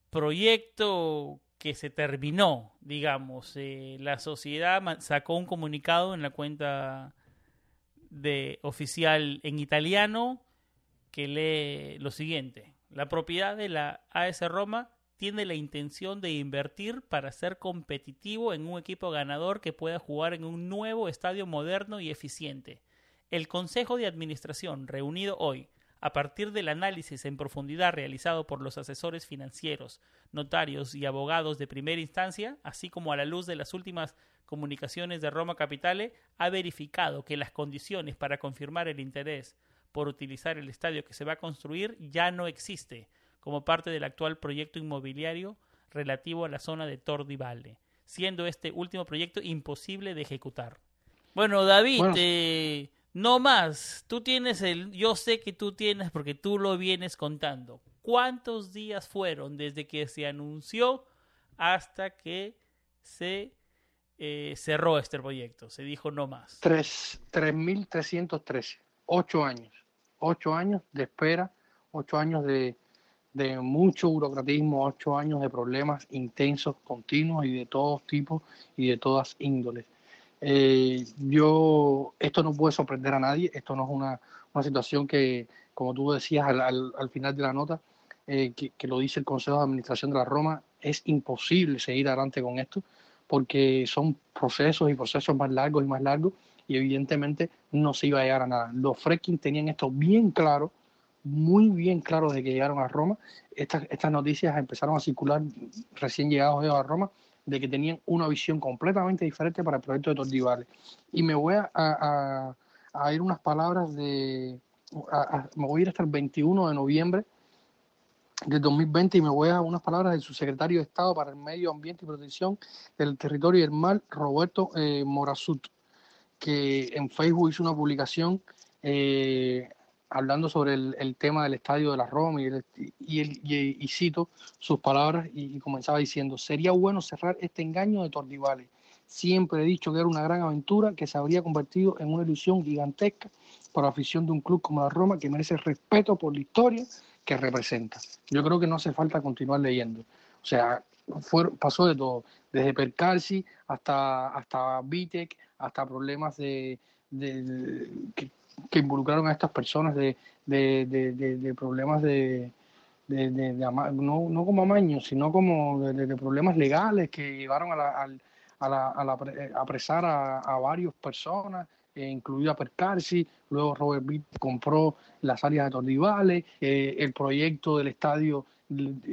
proyecto que se terminó, digamos. Eh, la sociedad sacó un comunicado en la cuenta de oficial en italiano que lee lo siguiente. La propiedad de la AS Roma tiene la intención de invertir para ser competitivo en un equipo ganador que pueda jugar en un nuevo estadio moderno y eficiente. El Consejo de Administración, reunido hoy, a partir del análisis en profundidad realizado por los asesores financieros, notarios y abogados de primera instancia, así como a la luz de las últimas comunicaciones de Roma Capitale, ha verificado que las condiciones para confirmar el interés por utilizar el estadio que se va a construir ya no existe como parte del actual proyecto inmobiliario relativo a la zona de Tordi Valle, siendo este último proyecto imposible de ejecutar. Bueno, David, eh, no más. Tú tienes el, yo sé que tú tienes porque tú lo vienes contando. ¿Cuántos días fueron desde que se anunció hasta que se eh, cerró este proyecto? Se dijo no más. 3.313. Ocho años. Ocho años de espera. Ocho años de, de mucho burocratismo, ocho años de problemas intensos, continuos y de todos tipos y de todas índoles. Eh, yo, esto no puede sorprender a nadie, esto no es una, una situación que, como tú decías al, al, final de la nota, eh, que, que, lo dice el Consejo de Administración de la Roma, es imposible seguir adelante con esto porque son procesos y procesos más largos y más largos y evidentemente no se iba a llegar a nada. Los Fredkin tenían esto bien claro muy bien claro de que llegaron a Roma. Estas, estas noticias empezaron a circular recién llegados a Roma de que tenían una visión completamente diferente para el proyecto de Tordivales. Y me voy a, a, a ir unas palabras de... me voy a ir hasta el 21 de noviembre del 2020 y me voy a unas palabras del subsecretario de Estado para el Medio Ambiente y Protección del Territorio y el Mar, Roberto eh, Morazut, que en Facebook hizo una publicación eh, hablando sobre el, tema del estadio de la Roma y, y, y, cito sus palabras y, comenzaba diciendo, sería bueno cerrar este engaño de Tordivales. Siempre he dicho que era una gran aventura que se habría convertido en una ilusión gigantesca para la afición de un club como la Roma que merece respeto por la historia que representa. Yo creo que no hace falta continuar leyendo. O sea, fue, pasó de todo, desde Percalci hasta, hasta Vitec, hasta problemas de, de, que involucraron a estas personas de, de, de, problemas de, no, no como amaños, sino como de, problemas legales que llevaron a, la, a, la, a, la, apresar a, a varias personas, eh, incluida Percarsi, luego Robert Bitt compró las áreas de Tordivales, eh, el proyecto del estadio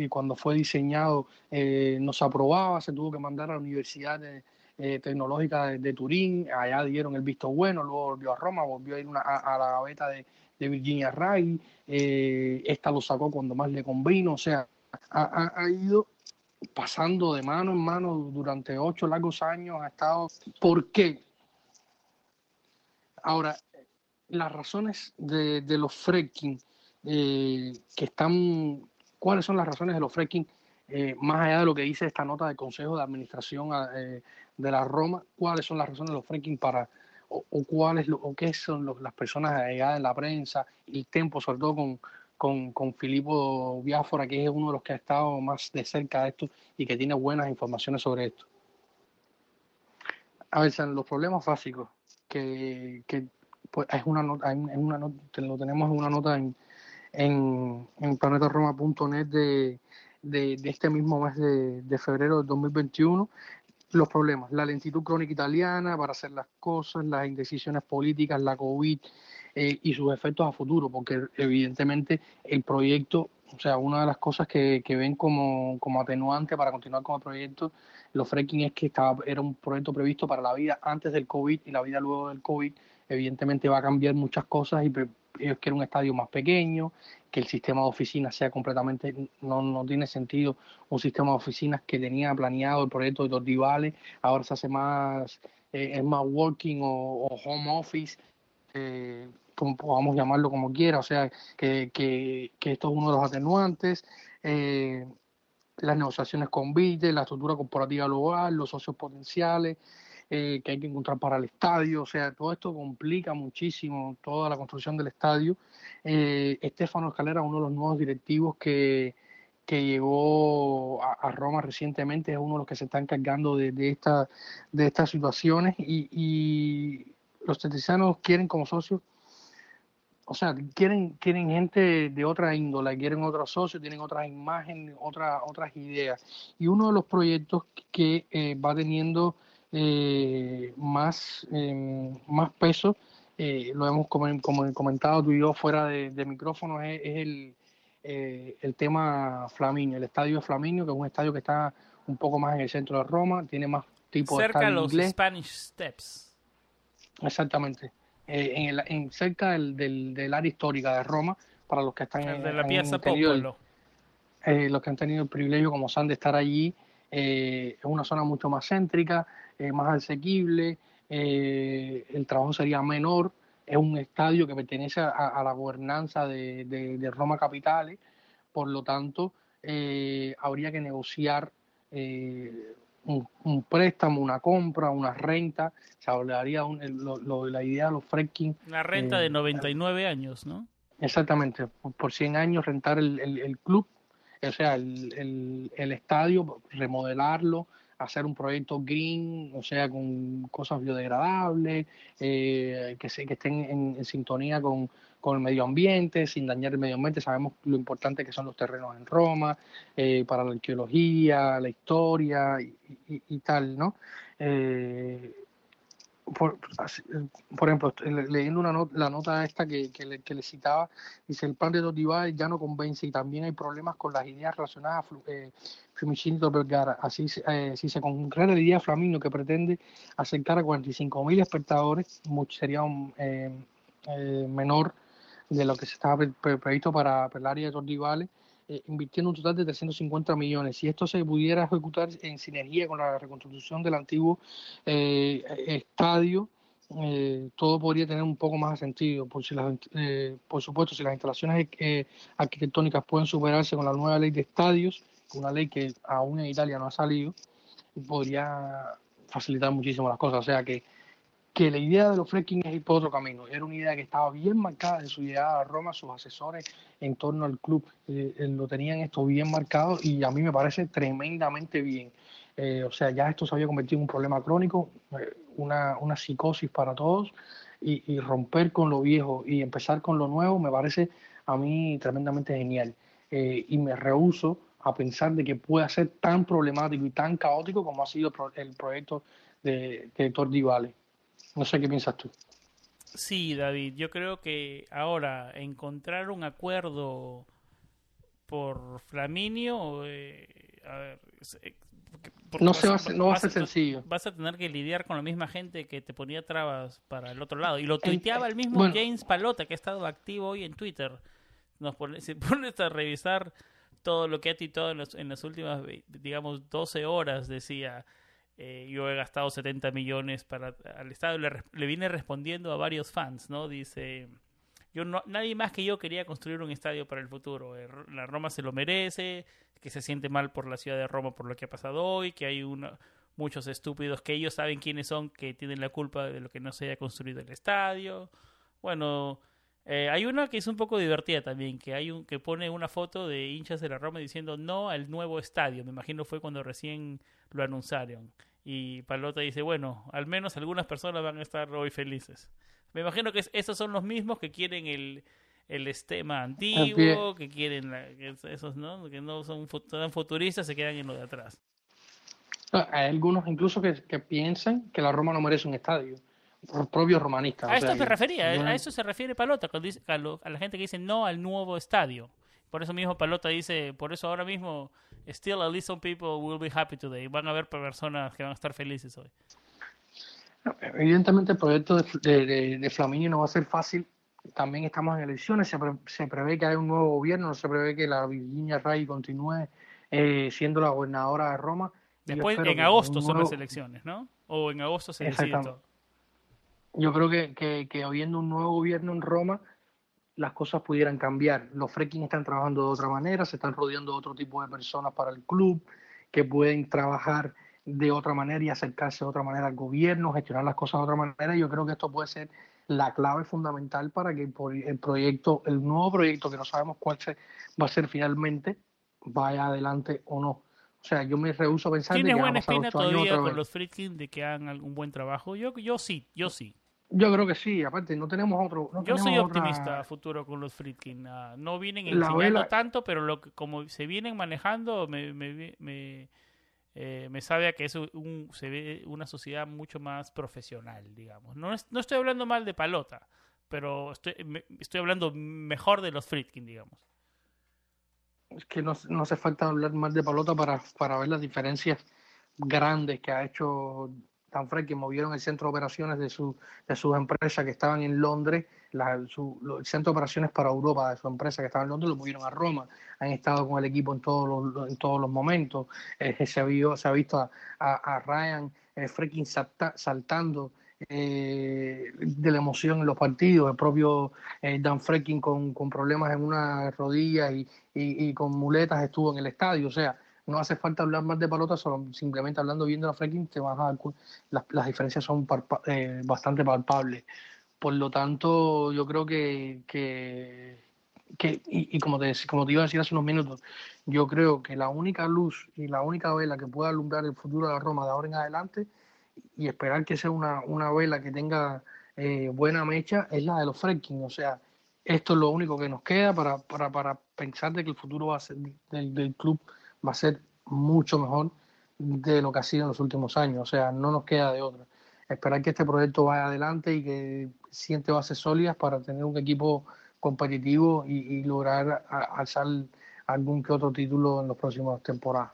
cuando fue diseñado eh, no se aprobaba, se tuvo que mandar a la universidad de, eh, tecnológica de, Turín, allá dieron el visto bueno, luego volvió a Roma, volvió a ir a, la gaveta de, Virginia Ray, eh, esta lo sacó cuando más le convino, o sea, ha, ido pasando de mano en mano durante ocho largos años, ha estado... ¿Por qué? Ahora, las razones de, los fracking eh, que están, ¿cuáles son las razones de los fracking? más allá de lo que dice esta nota del Consejo de Administración de la Roma, cuáles son las razones de los fracking para, o, cuáles, o qué son las personas allegadas en la prensa, el tiempo, sobre todo con, con, con Filippo Biafora, que es uno de los que ha estado más de cerca de esto y que tiene buenas informaciones sobre esto. A ver, los problemas básicos, que, que pues, es una nota, en una nota, lo tenemos en una nota en, en, en planetaroma.net de, de, de, este mismo mes de, de febrero del 2021 los problemas, la lentitud crónica italiana para hacer las cosas, las indecisiones políticas, la COVID eh, y sus efectos a futuro, porque evidentemente el proyecto, o sea, una de las cosas que, que ven como, como, atenuante para continuar con el proyecto, los fracking es que estaba, era un proyecto previsto para la vida antes del COVID y la vida luego del COVID, evidentemente va a cambiar muchas cosas y ellos quieren un estadio más pequeño, que el sistema de oficinas sea completamente, no, no tiene sentido un sistema de oficinas que tenía planeado el proyecto de Tordivales, ahora se hace más, eh, es más working o, home office, eh, como podamos llamarlo como quiera, o sea, que, que, que esto es uno de los atenuantes. Eh, las negociaciones con VITE, la estructura corporativa global, los socios potenciales, eh, que hay que encontrar para el estadio, o sea, todo esto complica muchísimo toda la construcción del estadio. Eh, Estefano Escalera, uno de los nuevos directivos que, que llegó a, Roma recientemente, es uno de los que se está encargando de, de, esta, de estas situaciones y, y los teticianos quieren como socios o sea, quieren, quieren gente de otra índole, quieren otros socios, tienen otras imágenes, otra, otras ideas. Y uno de los proyectos que eh, va teniendo eh, más, em, más peso, eh, lo hemos como, comentado tú y yo fuera de, de micrófono, es, el, el tema Flaminio, el estadio de Flaminio, que es un estadio que está un poco más en el centro de Roma, tiene más tipo Cerca de Cerca los Spanish Steps. Exactamente. Eh, en, el, en, cerca del, del, área histórica de Roma, para los que están en, de la Piazza Popolo. Eh, los que han tenido el privilegio como San de estar allí, eh, es una zona mucho más céntrica, más asequible, el trabajo sería menor, es un estadio que pertenece a, la gobernanza de, de, de, Roma Capitales, por lo tanto, habría que negociar un, préstamo, una compra, una renta, se hablaría lo, la idea de los fracking. La renta de 99 eh, años, ¿no? Exactamente, por 100 años rentar el, el, club, o sea, el, el, estadio, remodelarlo, hacer un proyecto green, o sea, con cosas biodegradables, eh, que, se, que estén en sintonía con, con el medio ambiente, sin dañar el medio ambiente. Sabemos lo importante que son los terrenos en Roma, eh, para la arqueología, la historia y, tal, ¿no? Eh, por, por, ejemplo, leyendo una la nota esta que, que, le, que, le, citaba, dice el plan de Dodival ya no convence y también hay problemas con las ideas relacionadas a eh, Vergara. Así, eh, si se concreta la idea Flamingo que pretende acercar a 45.000 espectadores, mucho, sería un, eh, eh menor de lo que se estaba previsto para, el área de Tordivales, eh, invirtiendo un total de 350 millones. Si esto se pudiera ejecutar en sinergia con la reconstrucción del antiguo eh, estadio, eh, todo podría tener un poco más de sentido. Por, si las, por supuesto, si las instalaciones arquitectónicas pueden superarse con la nueva ley de estadios, una ley que aún en Italia no ha salido, podría facilitar muchísimo las cosas. O sea que que la idea de los fracking es ir por otro camino. Era una idea que estaba bien marcada en su llegada a Roma, sus asesores en torno al club eh, eh, lo tenían esto bien marcado y a mí me parece tremendamente bien. Eh, o sea, ya esto se había convertido en un problema crónico, una, una, psicosis para todos y, romper con lo viejo y empezar con lo nuevo me parece a mí tremendamente genial. y me rehuso a pensar de que pueda ser tan problemático y tan caótico como ha sido el proyecto de, de Héctor no sé qué piensas tú. Sí, David, yo creo que ahora encontrar un acuerdo por Flaminio, eh, a ver, eh, no, se va, a, no va a ser sencillo. Vas a tener que lidiar con la misma gente que te ponía trabas para el otro lado. Y lo tuiteaba el mismo James Palota, que ha estado activo hoy en Twitter. Nos pone, se pone a revisar todo lo que ha tuiteado en, en las últimas, digamos, 12 horas, decía eh, yo he gastado 70 millones para al Estado. Le, le viene respondiendo a varios fans, ¿no? Dice, yo no, nadie más que yo quería construir un estadio para el futuro. Eh, la Roma se lo merece, que se siente mal por la ciudad de Roma por lo que ha pasado hoy, que hay muchos estúpidos que ellos saben quiénes son, que tienen la culpa de lo que no se haya construido el estadio. Bueno, eh, hay una que es un poco divertida también, que hay un que pone una foto de hinchas de la Roma diciendo no al nuevo estadio. Me imagino fue cuando recién lo anunciaron. Y Palota dice, bueno, al menos algunas personas van a estar hoy felices. Me imagino que esos son los mismos que quieren el, el estema antiguo, que quieren esos, ¿no? Que no son tan futuristas, se quedan en lo de atrás. Ah, hay algunos incluso que, que piensan que la Roma no merece un estadio propios romanistas. A esto se refería, a eso se refiere Palota, a, a, la gente que dice no al nuevo estadio. Por eso mismo Palota dice, por eso ahora mismo still at least some people will be happy today. Van a haber personas que van a estar felices hoy. Evidentemente el proyecto de, de, de, Flaminio no va a ser fácil. También estamos en elecciones, se, se, prevé que haya un nuevo gobierno, no se prevé que la Virginia Ray continúe eh, siendo la gobernadora de Roma. Después, en agosto son las elecciones, ¿no? O en agosto se decide todo. Yo creo que, que, que habiendo un nuevo gobierno en Roma, las cosas pudieran cambiar. Los fracking están trabajando de otra manera, se están rodeando de otro tipo de personas para el club que pueden trabajar de otra manera y acercarse de otra manera al gobierno, gestionar las cosas de otra manera. Yo creo que esto puede ser la clave fundamental para que el proyecto, el nuevo proyecto que no sabemos cuál va a ser finalmente, vaya adelante o no. O sea, yo me rehuso a pensar ¿Tienes buena espina todavía con los Friedkin de que hagan algún buen trabajo? Yo, yo sí, yo sí. Yo creo que sí, aparte no tenemos otro. yo soy optimista a futuro con los Friedkin. Ah, no vienen enseñando tanto, pero lo que, como se vienen manejando, me, me, me, eh, me sabe a que es un, se ve una sociedad mucho más profesional, digamos. No, no estoy hablando mal de Palota, pero estoy, estoy hablando mejor de los Friedkin, digamos es que no, no, hace falta hablar más de Palota para, para ver las diferencias grandes que ha hecho Dan que movieron el centro de operaciones de, su, de sus empresas que estaban en Londres, la, el centro de operaciones para Europa de su empresa que estaba en Londres, lo movieron a Roma. Han estado con el equipo en todos los, en todos los momentos. Eh, se, ha visto, se ha visto a, Ryan eh, saltando eh, de la emoción en los partidos. El propio eh, Dan Freking con, con, problemas en una rodilla y, y, con muletas estuvo en el estadio. O sea, no hace falta hablar más de palota, solo simplemente hablando viendo a Freking te vas a las, las diferencias son eh, bastante palpables. Por lo tanto, yo creo que, que, que y, como, te, como te iba a decir hace unos minutos, yo creo que la única luz y la única vela que pueda alumbrar el futuro de la Roma de ahora en adelante y esperar que sea una, una vela que tenga eh, buena mecha es la de los Fredkin. O sea, esto es lo único que nos queda para, para, para pensar de que el futuro va a ser, del, del, club va a ser mucho mejor de lo que ha sido en los últimos años. O sea, no nos queda de otra. Esperar que este proyecto vaya adelante y que siente bases sólidas para tener un equipo competitivo y, lograr alzar algún que otro título en las próximas temporadas.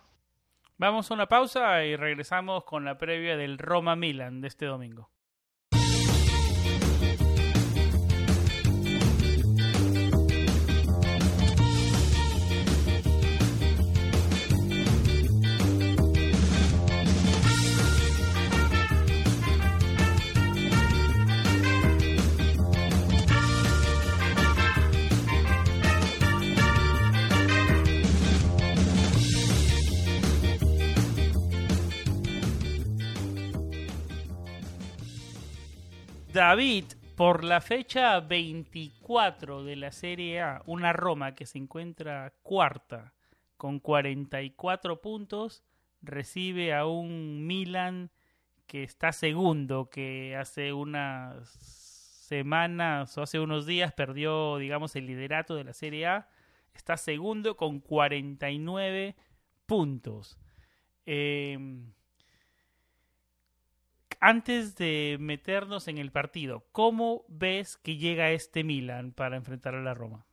Vamos a una pausa y regresamos con la previa del Roma Milan de este domingo. David, por la fecha 24 de la Serie A, una Roma que se encuentra cuarta con 44 puntos, recibe a un Milan que está segundo, que hace unas semanas o hace unos días perdió, digamos, el liderato de la Serie A. Está segundo con 49 puntos. Eh, antes de meternos en el partido, ¿cómo ves que llega este Milan para enfrentar a la Roma?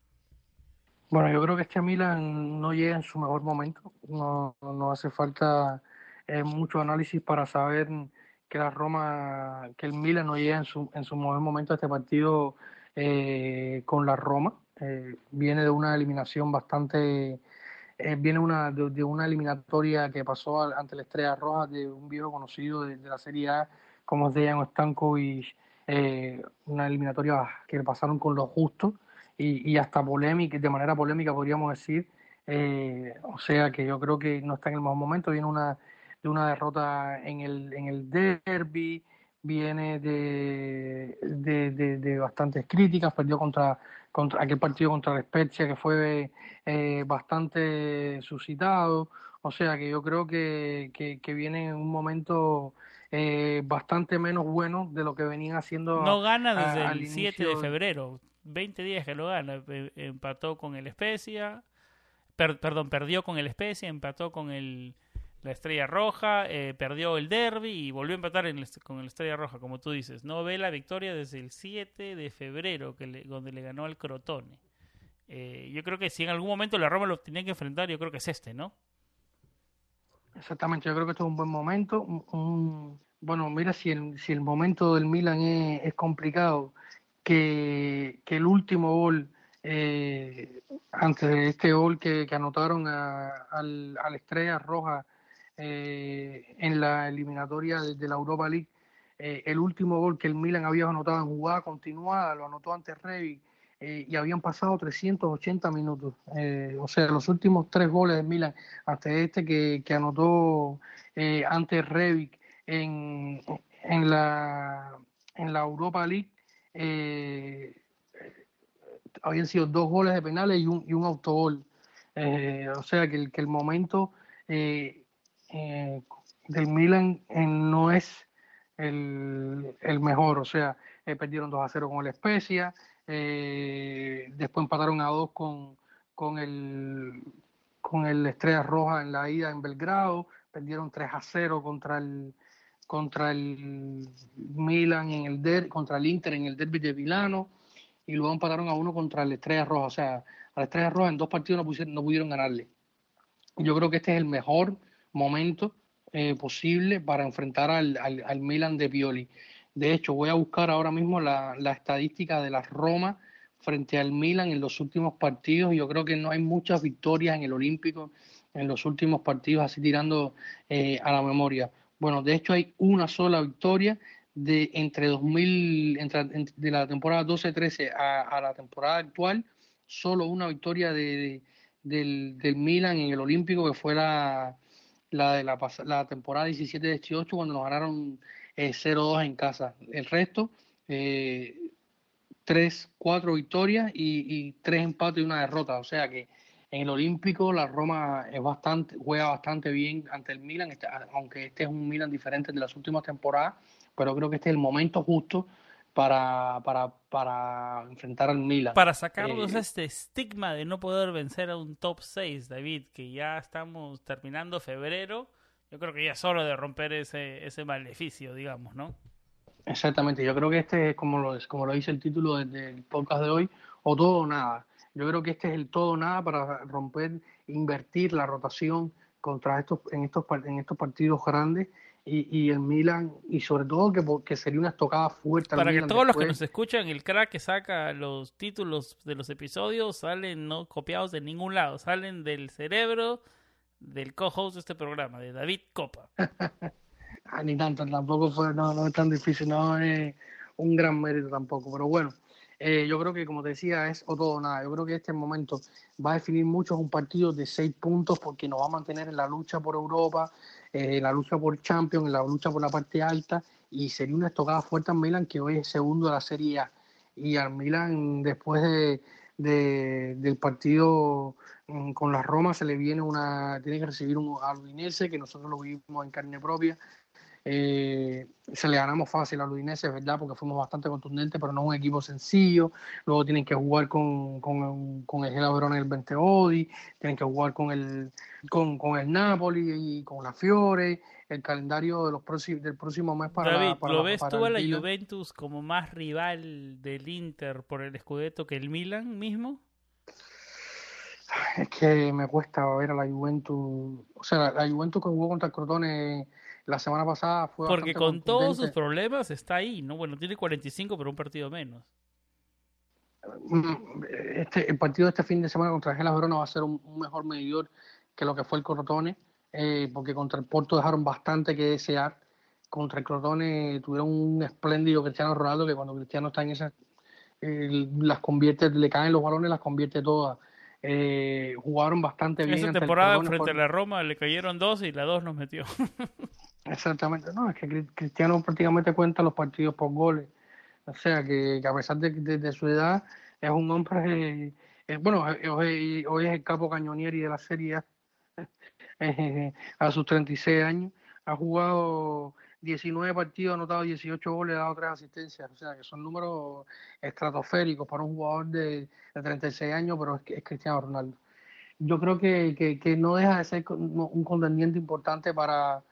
Bueno, yo creo que este Milan no llega en su mejor momento. No, no hace falta eh, mucho análisis para saber que la Roma, que el Milan no llega en su, en su mejor momento a este partido eh, con la Roma. Eh, viene de una eliminación bastante viene una, de, una eliminatoria que pasó ante la Estrella Roja de un viejo conocido de, la Serie A como es Dejan Stankovic, eh, una eliminatoria que pasaron con lo justo y, y, hasta polémica, de manera polémica podríamos decir. Eh, o sea que yo creo que no está en el mejor momento, viene una, de una derrota en el, en el derby, viene de, de, de, bastantes críticas, perdió contra, contra aquel partido contra la Spezia que fue eh, bastante suscitado, o sea que yo creo que, que, que viene en un momento eh, bastante menos bueno de lo que venían haciendo. No gana desde el 7 de febrero, 20 días que lo gana. Empató con el Especia, perdón, perdió con el Especia, empató con el la Estrella Roja, eh, perdió el derby y volvió a empatar con el Estrella Roja, como tú dices. No ve la victoria desde el 7 de febrero, que donde le ganó al Crotone. Eh, yo creo que si en algún momento la Roma lo tenía que enfrentar, yo creo que es este, ¿no? Exactamente, yo creo que este es un buen momento. Un, bueno, mira, si el, si el momento del Milan es, complicado, que, que, el último gol, eh, antes de este gol que, que anotaron a, al, a, la Estrella Roja eh, en la eliminatoria de, la Europa League, eh, el último gol que el Milan había anotado en jugada continuada, lo anotó ante Revi eh, y habían pasado 380 minutos. Eh, o sea, los últimos tres goles de Milan, ante este que, que anotó eh, ante Revic en, en, la, en la Europa League, habían sido dos goles de penales y un, y un autogol. o sea, que que el momento del Milan no es el, el mejor. O sea, perdieron 2 a 0 con el Spezia. Eh, después empataron a dos con, con, el, con el Estrella Roja en la ida en Belgrado. Perdieron 3 a 0 contra el, contra el Milan en el der, contra el Inter en el derby de Milano y luego empataron a uno contra el Estrella Roja. O sea, a la Estrella Roja en dos partidos no, no pudieron ganarle. Yo creo que este es el mejor momento eh, posible para enfrentar al, al, al Milan de Pioli. De hecho, voy a buscar ahora mismo la, estadística de la Roma frente al Milan en los últimos partidos. Yo creo que no hay muchas victorias en el Olímpico en los últimos partidos, así tirando eh, a la memoria. Bueno, de hecho hay una sola victoria de entre 2000, entre, de la temporada 12-13 a, la temporada actual, solo una victoria de, del, del, Milan en el Olímpico, que fue la, la de la, la temporada 17-18, cuando nos ganaron 0-2 en casa. El resto, eh, 3, 4 victorias y, y 3 empates y una derrota. O sea que en el Olímpico la Roma es bastante, juega bastante bien ante el Milan, este, aunque este es un Milan diferente de las últimas temporadas, pero creo que este es el momento justo para, para, para enfrentar al Milan. Para sacarnos eh, este estigma de no poder vencer a un top 6, David, que ya estamos terminando febrero yo creo que ya es hora de romper ese, ese maleficio, digamos, ¿no? Exactamente, yo creo que este es como lo, como lo dice el título del podcast de hoy, o todo o nada. Yo creo que este es el todo o nada para romper, invertir la rotación contra estos, en estos en estos partidos grandes y, y el Milan, y sobre todo que, que sería una estocada fuerte. Para que todos los que nos escuchan, el crack que saca los títulos de los episodios salen no copiados de ningún lado, salen del cerebro del co-host de este programa, de David Copa. ah, ni tanto, tampoco fue, no, no es tan difícil, no es un gran mérito tampoco, pero bueno, eh, yo creo que como te decía es o todo o nada, yo creo que este momento va a definir mucho un partido de seis puntos porque nos va a mantener en la lucha por Europa, eh, la lucha por Champions, la lucha por la parte alta y sería una estocada fuerte al Milan que hoy es segundo de la Serie A y al Milan después de de, del partido mm, con la Roma se le viene una, tiene que recibir un Udinese que nosotros lo vimos en carne propia. Eh, se le ganamos fácil a Udinese, es verdad, porque fuimos bastante contundentes, pero no es un equipo sencillo. Luego tienen que jugar con, con, con el Verona el 20 Odi, tienen que jugar con el, con, con el Napoli y con la Fiore el calendario de los próximos, del próximo mes para David, ¿lo ves tú a la Juventus como más rival del Inter por el Scudetto que el Milan mismo? Es que me cuesta ver a la Juventus. O sea, la, Juventus que jugó contra el Crotone la semana pasada fue. Porque con todos sus problemas está ahí, ¿no? Bueno, tiene 45, pero un partido menos. Mm, este, el partido de este fin de semana contra Gela Verona va a ser un, un mejor medidor que lo que fue el Crotone eh, porque contra el Porto dejaron bastante que desear. Contra el Crotone tuvieron un espléndido Cristiano Ronaldo que cuando Cristiano está en esas, las convierte, le caen los balones, las convierte todas. Eh, jugaron bastante bien. Esa temporada frente a la Roma le cayeron dos y la dos nos metió. Exactamente, no, es que Cristiano prácticamente cuenta los partidos por goles. O sea que, a pesar de, su edad, es un hombre, eh, bueno, hoy, hoy, es el capo cañonieri de la Serie A a sus 36 años. Ha jugado 19 partidos, ha anotado 18 goles, ha dado 3 asistencias. O sea, que son números estratosféricos para un jugador de, 36 años, pero es, Cristiano Ronaldo. Yo creo que, que, no deja de ser un contendiente importante para.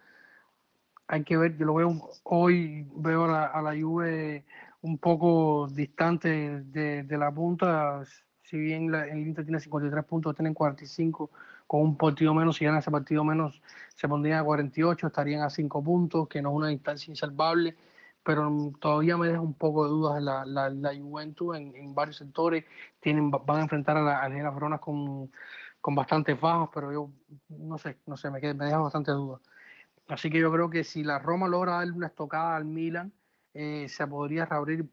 Hay que ver, yo lo veo hoy, veo a la, a la Juve un poco distante de, la punta. Si bien el Inter tiene 53 puntos, tienen 45 con un partido menos, si ganan ese partido menos, se pondrían a 48, estarían a 5 puntos, que no es una distancia insalvable, pero todavía me deja un poco de dudas la, la, la Juventus en, varios sectores, tienen, van a enfrentar a la Gela Verona con, con bastantes bajas, pero yo no sé, no sé, me, me deja bastante dudas. Así que yo creo que si la Roma logra darle una estocada al Milan, eh, se podría reabrir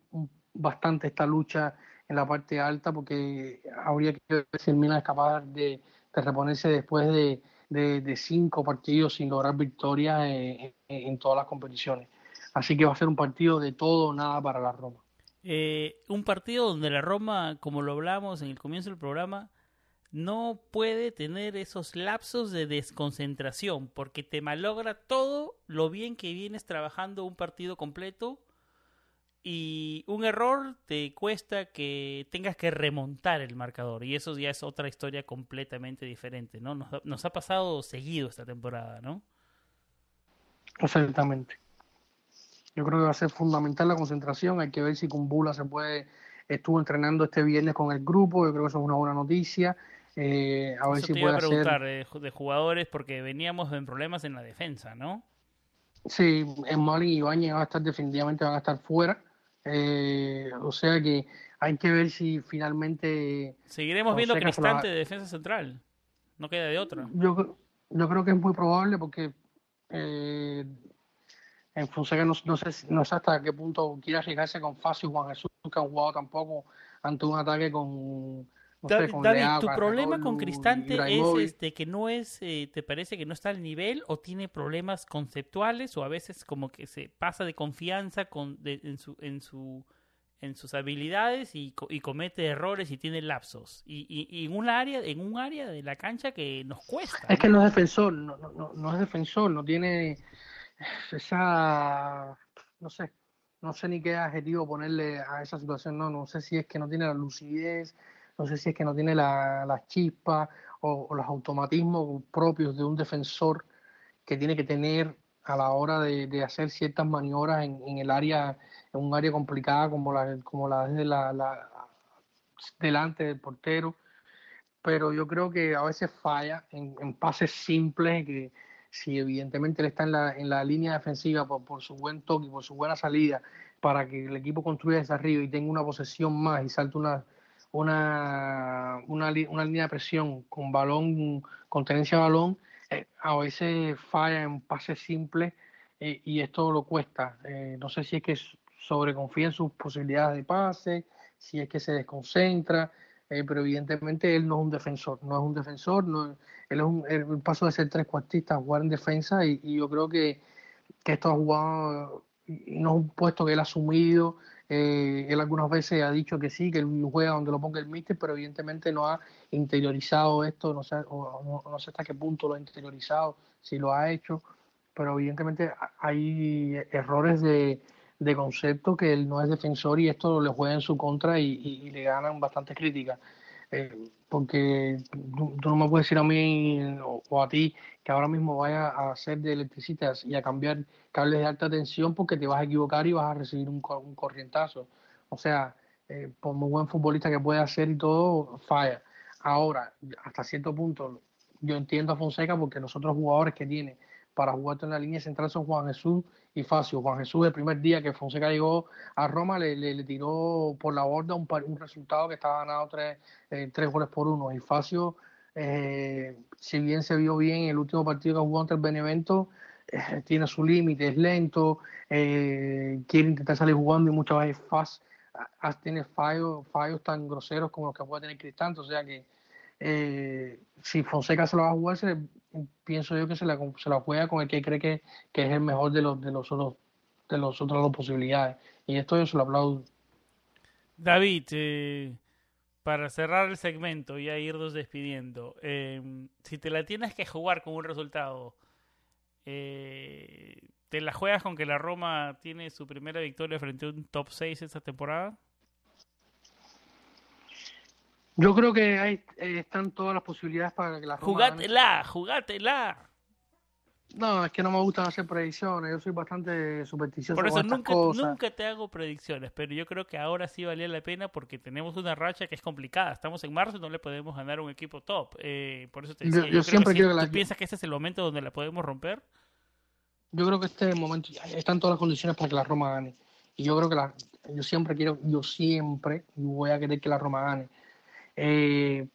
bastante esta lucha en la parte alta porque habría que ver si el Milan es capaz de, reponerse después de, cinco partidos sin lograr victoria en, todas las competiciones. Así que va a ser un partido de todo o nada para la Roma. Eh, un partido donde la Roma, como lo hablamos en el comienzo del programa, no puede tener esos lapsos de desconcentración porque te malogra todo lo bien que vienes trabajando un partido completo y un error te cuesta que tengas que remontar el marcador y eso ya es otra historia completamente diferente, ¿no? Nos, ha pasado seguido esta temporada, ¿no? Exactamente. Yo creo que va a ser fundamental la concentración, hay que ver si con se puede, estuvo entrenando este viernes con el grupo, yo creo que eso es una buena noticia. Eh, a ver si te puede iba a preguntar de, jugadores porque veníamos en problemas en la defensa, ¿no? Sí, en Mali y Ibañez van a estar definitivamente van a estar fuera. Eh, o sea que hay que ver si finalmente... Seguiremos viendo Cristante de defensa central. No queda de otra. Yo, yo creo que es muy probable porque eh, en Fonseca no, no, sé, no sé hasta qué punto quiere arriesgarse con Fácil y Juan Jesús, que han jugado tampoco ante un ataque con David, tu problema con Cristante es este que no es, eh, te parece que no está al nivel o tiene problemas conceptuales o a veces como que se pasa de confianza con, en, su, en, su, en sus habilidades y, comete errores y tiene lapsos y, y, en un área en un área de la cancha que nos cuesta. Es que no es defensor, no, no, no es defensor, no tiene esa, no sé, no sé ni qué adjetivo ponerle a esa situación, no, no sé si es que no tiene la lucidez no sé si es que no tiene la, la chispa o, los automatismos propios de un defensor que tiene que tener a la hora de, hacer ciertas maniobras en, el área, en un área complicada como la, como la de la, delante del portero. Pero yo creo que a veces falla en, pases simples que si evidentemente él está en la, en la línea defensiva por, por su buen toque, por su buena salida, para que el equipo construya desde arriba y tenga una posesión más y salte una, una, una, una línea de presión con balón, con tenencia de balón, eh, a veces falla en pases simples eh, y esto lo cuesta. Eh, no sé si es que sobreconfía en sus posibilidades de pase, si es que se desconcentra, pero evidentemente él no es un defensor, no es un defensor, no, él es un, el paso de ser tres cuartistas a jugar en defensa y, y yo creo que, que esto ha jugado, no es un puesto que él ha asumido, eh, él algunas veces ha dicho que sí, que él juega donde lo ponga el míster, pero evidentemente no ha interiorizado esto, no sé, no, sé hasta qué punto lo ha interiorizado, si lo ha hecho, pero evidentemente hay errores de, de concepto que él no es defensor y esto le juega en su contra y, le ganan bastantes críticas. Eh, porque tú, no me puedes decir a mí o, a ti que ahora mismo vaya a hacer de electricistas y a cambiar cables de alta tensión porque te vas a equivocar y vas a recibir un, corrientazo. O sea, eh, por muy buen futbolista que pueda hacer y todo, falla. Ahora, hasta cierto punto, yo entiendo a Fonseca porque los otros jugadores que tiene para jugar en la línea central son Juan Jesús y Facio. Juan Jesús, el primer día que Fonseca llegó a Roma, le, le, tiró por la borda un, resultado que estaba ganado tres, eh, tres goles por uno. Y Facio, eh, si bien se vio bien en el último partido que jugó ante el Benevento, eh, tiene su límite, es lento, quiere intentar salir jugando y muchas veces Faz tiene fallos, fallos tan groseros como los que puede tener Cristante. O sea que si Fonseca se lo va a jugar, se, pienso yo que se la, se la juega con el que cree que, que es el mejor de los de los otros de los otras dos posibilidades. Y esto yo se lo aplaudo. David, eh, para cerrar el segmento y a irnos despidiendo, eh, si te la tienes que jugar con un resultado, eh, ¿te la juegas con que la Roma tiene su primera victoria frente a un top 6 esta temporada? Yo creo que hay, eh, están todas las posibilidades para que la Roma Jugátela, jugátela. No, es que no me gustan hacer predicciones, yo soy bastante supersticioso. Por eso nunca, nunca te hago predicciones, pero yo creo que ahora sí valía la pena porque tenemos una racha que es complicada. Estamos en marzo y no le podemos ganar un equipo top. Eh, por eso te decía, yo, siempre quiero que ¿tú piensas que este es el momento donde la podemos romper? Yo creo que este es el momento, están todas las condiciones para que la Roma gane. Y yo creo que la, yo siempre quiero, yo siempre voy a querer que la Roma gane eh,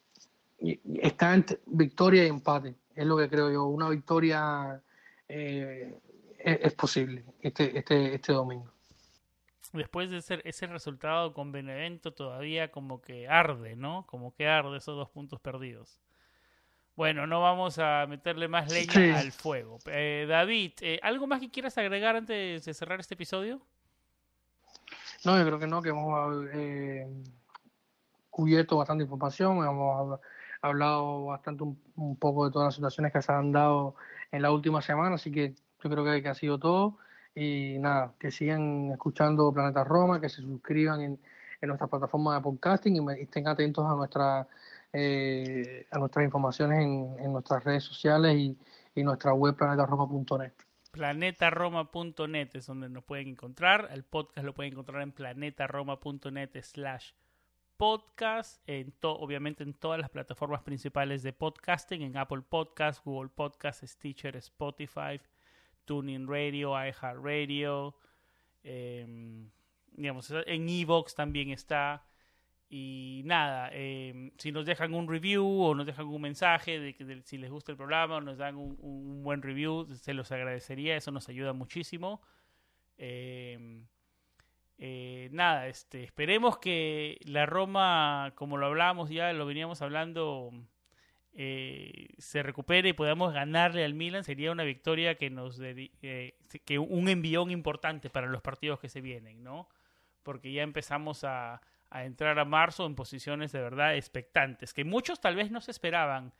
está entre victoria y empate, es lo que creo yo. Una victoria eh, es, posible este, este, este domingo. después de ese, ese resultado con Benevento todavía como que arde, ¿no? Como que arde esos dos puntos perdidos. Bueno, no vamos a meterle más leña al fuego. Eh, David, eh, ¿algo más que quieras agregar antes de cerrar este episodio? No, yo creo que no, que hemos eh, cubierto bastante información, hemos hablado bastante un, poco de todas las situaciones que se han dado en la última semana, así que yo creo que, ha sido todo. Y nada, que sigan escuchando Planeta Roma, que se suscriban en, en nuestra plataforma de podcasting y estén atentos a nuestra eh, a nuestras informaciones en, en, nuestras redes sociales y, y nuestra web planetaroma.net. Planetaroma.net es donde nos pueden encontrar. El podcast lo pueden encontrar en planetaroma.net slash podcast, en obviamente en todas las plataformas principales de podcasting, en Apple Podcasts, Google Podcasts, Stitcher, Spotify, Tuning Radio, iHeartRadio, eh, digamos, en Evox también está. Y nada, em, si nos dejan un review o nos dejan un mensaje de que si les gusta el programa o nos dan un, buen review, se los agradecería, eso nos ayuda muchísimo. Em, eh, nada, este, esperemos que la Roma, como lo hablábamos ya, lo veníamos hablando, eh, se recupere y podamos ganarle al Milan. Sería una victoria que nos eh, que un envión importante para los partidos que se vienen, ¿no? Porque ya empezamos a a entrar a marzo en posiciones de verdad expectantes, que muchos tal vez no se esperaban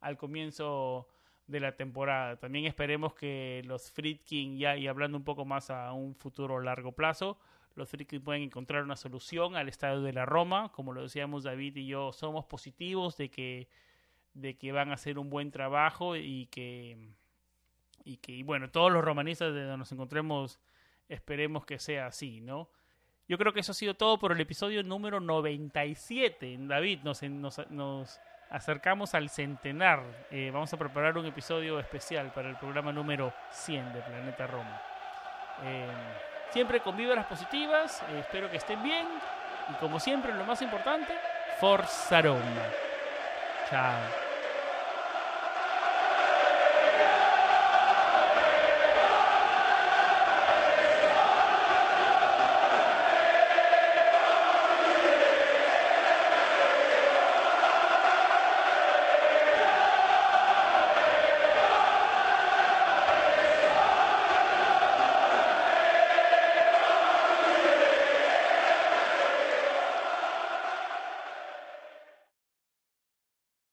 al comienzo de la temporada. También esperemos que los Friedkin, ya y hablando un poco más a un futuro largo plazo, los Friedkin pueden encontrar una solución al estadio de la Roma. Como lo decíamos David y yo, somos positivos de que, de que van a hacer un buen trabajo y que, y que bueno, todos los romanistas de donde nos encontremos esperemos que sea así, ¿no? Yo creo que eso ha sido todo por el episodio número 97. David, nos, nos, acercamos al centenar. Eh, vamos a preparar un episodio especial para el programa número 100 de Planeta Roma. Eh, siempre con vibras positivas, eh, espero que estén bien. Y como siempre, lo más importante, Forza Roma. Chao.